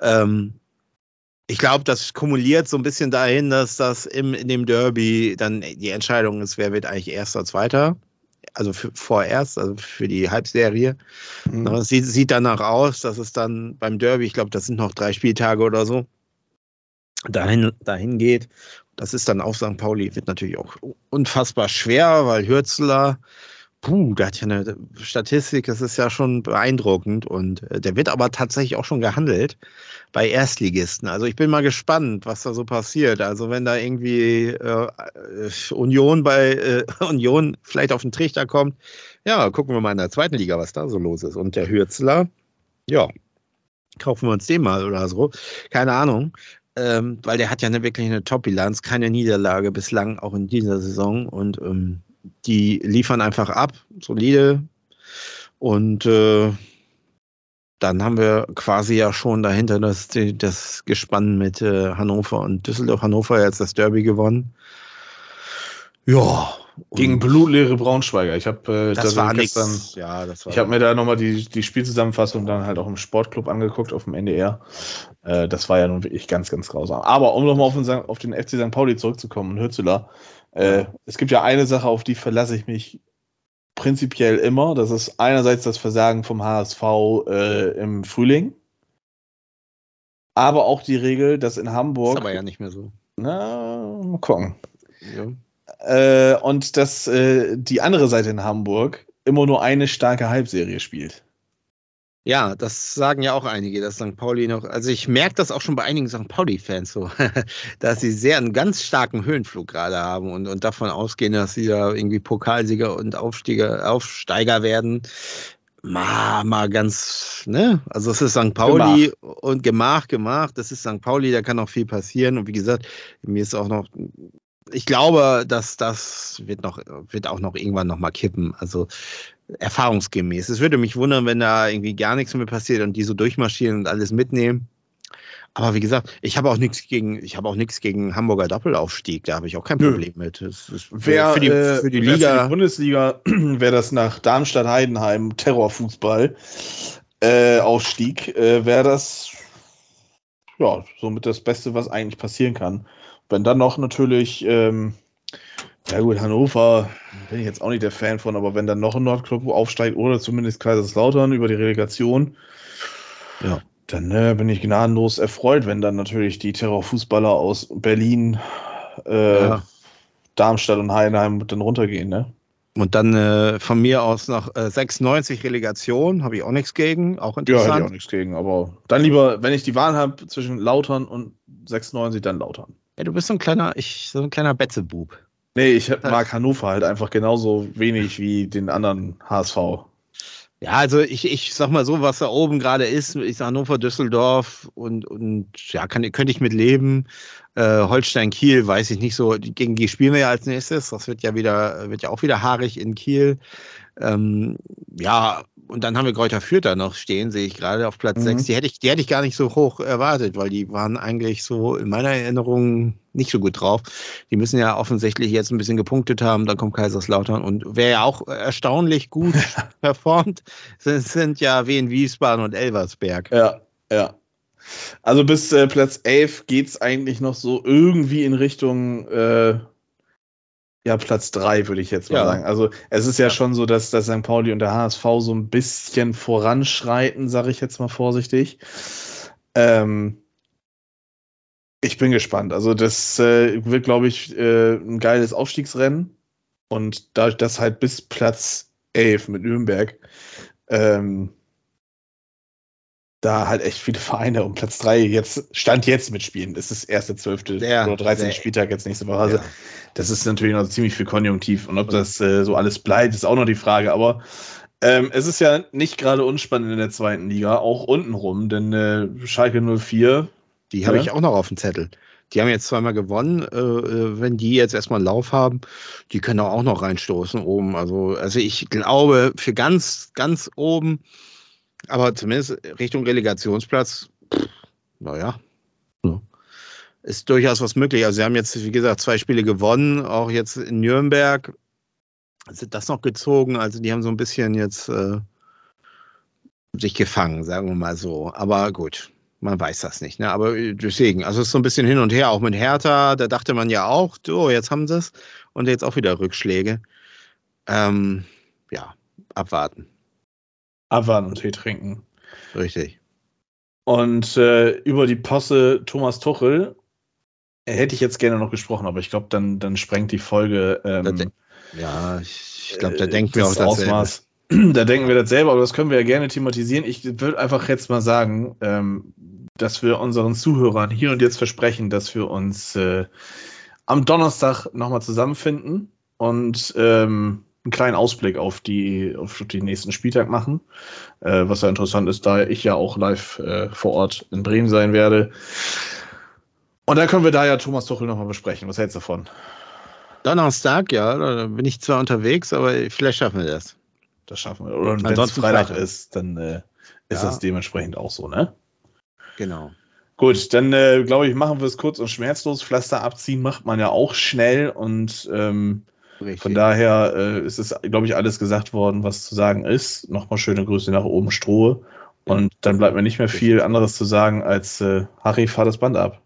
Ähm, ich glaube, das kumuliert so ein bisschen dahin, dass das im, in dem Derby dann die Entscheidung ist, wer wird eigentlich Erster, Zweiter. Also für, vorerst, also für die Halbserie. Mhm. Es sieht, sieht danach aus, dass es dann beim Derby, ich glaube, das sind noch drei Spieltage oder so, dahin, dahin geht. Das ist dann auf St. Pauli, wird natürlich auch unfassbar schwer, weil Hürzler, puh, der hat ja eine Statistik, das ist ja schon beeindruckend und äh, der wird aber tatsächlich auch schon gehandelt bei Erstligisten. Also ich bin mal gespannt, was da so passiert. Also wenn da irgendwie äh, Union bei äh, Union vielleicht auf den Trichter kommt, ja, gucken wir mal in der zweiten Liga, was da so los ist. Und der Hürzler, ja, kaufen wir uns den mal oder so. Keine Ahnung ähm, weil der hat ja eine, wirklich eine Top-Bilanz, keine Niederlage bislang, auch in dieser Saison. Und ähm, die liefern einfach ab, solide. Und äh, dann haben wir quasi ja schon dahinter das, das Gespann mit äh, Hannover und Düsseldorf. Hannover jetzt das Derby gewonnen. Ja, Gegen blutleere Braunschweiger. Ich habe äh, das, das war gestern, nix. ja, das war ich habe mir da nochmal die, die Spielzusammenfassung dann halt auch im Sportclub angeguckt, auf dem NDR. Äh, das war ja nun wirklich ganz, ganz grausam. Aber um nochmal auf, den, auf den FC St. Pauli zurückzukommen, Hürzula, äh, es gibt ja eine Sache, auf die verlasse ich mich prinzipiell immer. Das ist einerseits das Versagen vom HSV äh, im Frühling. Aber auch die Regel, dass in Hamburg. Das ist aber ja nicht mehr so. Na, mal gucken. Ja. Äh, und dass äh, die andere Seite in Hamburg immer nur eine starke Halbserie spielt. Ja, das sagen ja auch einige, dass St. Pauli noch, also ich merke das auch schon bei einigen St. Pauli-Fans so, dass sie sehr einen ganz starken Höhenflug gerade haben und, und davon ausgehen, dass sie da irgendwie Pokalsieger und Aufsteiger, Aufsteiger werden. Mal, mal ganz, ne? Also es ist St. Pauli Gemach. und Gemach, Gemach, das ist St. Pauli, da kann auch viel passieren. Und wie gesagt, mir ist auch noch ich glaube, dass das wird noch, wird auch noch irgendwann noch mal kippen. Also erfahrungsgemäß. Es würde mich wundern, wenn da irgendwie gar nichts mehr passiert und die so durchmarschieren und alles mitnehmen. Aber wie gesagt, ich habe auch nichts gegen, ich habe auch nichts gegen Hamburger Doppelaufstieg. Da habe ich auch kein Problem Nö. mit. Das ist wer, für die, äh, für die Liga, für die Bundesliga wäre das nach Darmstadt-Heidenheim Terrorfußball äh, Aufstieg, äh, wäre das ja somit das Beste, was eigentlich passieren kann. Wenn dann noch natürlich, ähm, ja gut, Hannover bin ich jetzt auch nicht der Fan von, aber wenn dann noch ein Nordclub aufsteigt oder zumindest Kaiserslautern über die Relegation, ja. dann äh, bin ich gnadenlos erfreut, wenn dann natürlich die Terrorfußballer aus Berlin, äh, ja. Darmstadt und Heidenheim dann runtergehen, ne? Und dann äh, von mir aus noch äh, 96 Relegation, habe ich auch nichts gegen, auch interessant. Ja, hätte ich auch nichts gegen, aber dann lieber, wenn ich die Wahl habe zwischen Lautern und 96, dann Lautern. Ja, du bist so ein kleiner, ich, so ein kleiner Betzebub. Nee, ich mag Hannover halt einfach genauso wenig wie den anderen HSV. Ja, also ich, ich sag mal so, was da oben gerade ist, ist Hannover, Düsseldorf und, und ja, kann, könnte ich mit leben. Äh, Holstein Kiel, weiß ich nicht so, gegen die spielen wir ja als nächstes. Das wird ja wieder, wird ja auch wieder haarig in Kiel. Ähm, ja, und dann haben wir Kräuter Fürth da noch stehen, sehe ich gerade auf Platz mhm. 6. Die hätte, ich, die hätte ich gar nicht so hoch erwartet, weil die waren eigentlich so in meiner Erinnerung nicht so gut drauf. Die müssen ja offensichtlich jetzt ein bisschen gepunktet haben. Dann kommt Kaiserslautern und wer ja auch erstaunlich gut performt, sind, sind ja Wien Wiesbaden und Elversberg. Ja, ja. Also bis äh, Platz 11 geht es eigentlich noch so irgendwie in Richtung äh, ja, Platz 3, würde ich jetzt mal ja. sagen. Also es ist ja, schon so, dass, dass St. Pauli und der HSV so ein bisschen voranschreiten, sage ich jetzt mal vorsichtig. Ähm, ich bin gespannt. Also das äh, wird, glaube ich, äh, ein geiles Aufstiegsrennen. Und dadurch, dass halt bis Platz 11 mit Nürnberg ähm, da halt echt viele Vereine um Platz 3 jetzt, Stand jetzt mitspielen. Das ist das erste, zwölfte oder 13. Spieltag jetzt nächste Woche. Also, ja. das ist natürlich noch ziemlich viel Konjunktiv. Und ob das äh, so alles bleibt, ist auch noch die Frage. Aber ähm, es ist ja nicht gerade unspannend in der zweiten Liga, auch untenrum, denn äh, Schalke 04. Die habe ja? ich auch noch auf dem Zettel. Die haben jetzt zweimal gewonnen. Äh, äh, wenn die jetzt erstmal einen Lauf haben, die können auch noch reinstoßen oben. Also, also ich glaube, für ganz, ganz oben aber zumindest Richtung Relegationsplatz, naja, ja. ist durchaus was möglich. Also sie haben jetzt, wie gesagt, zwei Spiele gewonnen, auch jetzt in Nürnberg sind das noch gezogen. Also die haben so ein bisschen jetzt äh, sich gefangen, sagen wir mal so. Aber gut, man weiß das nicht. Ne? Aber deswegen, also es ist so ein bisschen hin und her, auch mit Hertha, da dachte man ja auch, so, jetzt haben sie es. Und jetzt auch wieder Rückschläge. Ähm, ja, abwarten. Abwarten und Tee trinken. Richtig. Und äh, über die Posse Thomas Tuchel hätte ich jetzt gerne noch gesprochen, aber ich glaube, dann, dann sprengt die Folge. Ähm, ja, ich, glaube, da äh, denken wir auch das Ausmaß. Da denken wir dasselbe, aber das können wir ja gerne thematisieren. Ich würde einfach jetzt mal sagen, ähm, dass wir unseren Zuhörern hier und jetzt versprechen, dass wir uns äh, am Donnerstag nochmal zusammenfinden und ähm, einen kleinen Ausblick auf die, auf die nächsten Spieltag machen. Äh, was ja interessant ist, da ich ja auch live äh, vor Ort in Bremen sein werde. Und dann können wir da ja Thomas Tuchel nochmal besprechen. Was hältst du davon? Donnerstag, ja, da bin ich zwar unterwegs, aber vielleicht schaffen wir das. Das schaffen wir. Oder wenn es Freitag, ist, dann äh, ist ja. das dementsprechend auch so, ne? Genau. Gut, dann äh, glaube ich, machen wir es kurz und schmerzlos. Pflaster abziehen macht man ja auch schnell und ähm, Richtig. Von daher äh, ist es, glaube ich, alles gesagt worden, was zu sagen ist. Nochmal schöne Grüße nach oben, Strohe. Und dann bleibt mir nicht mehr viel anderes zu sagen als äh, Harry, fahr das Band ab.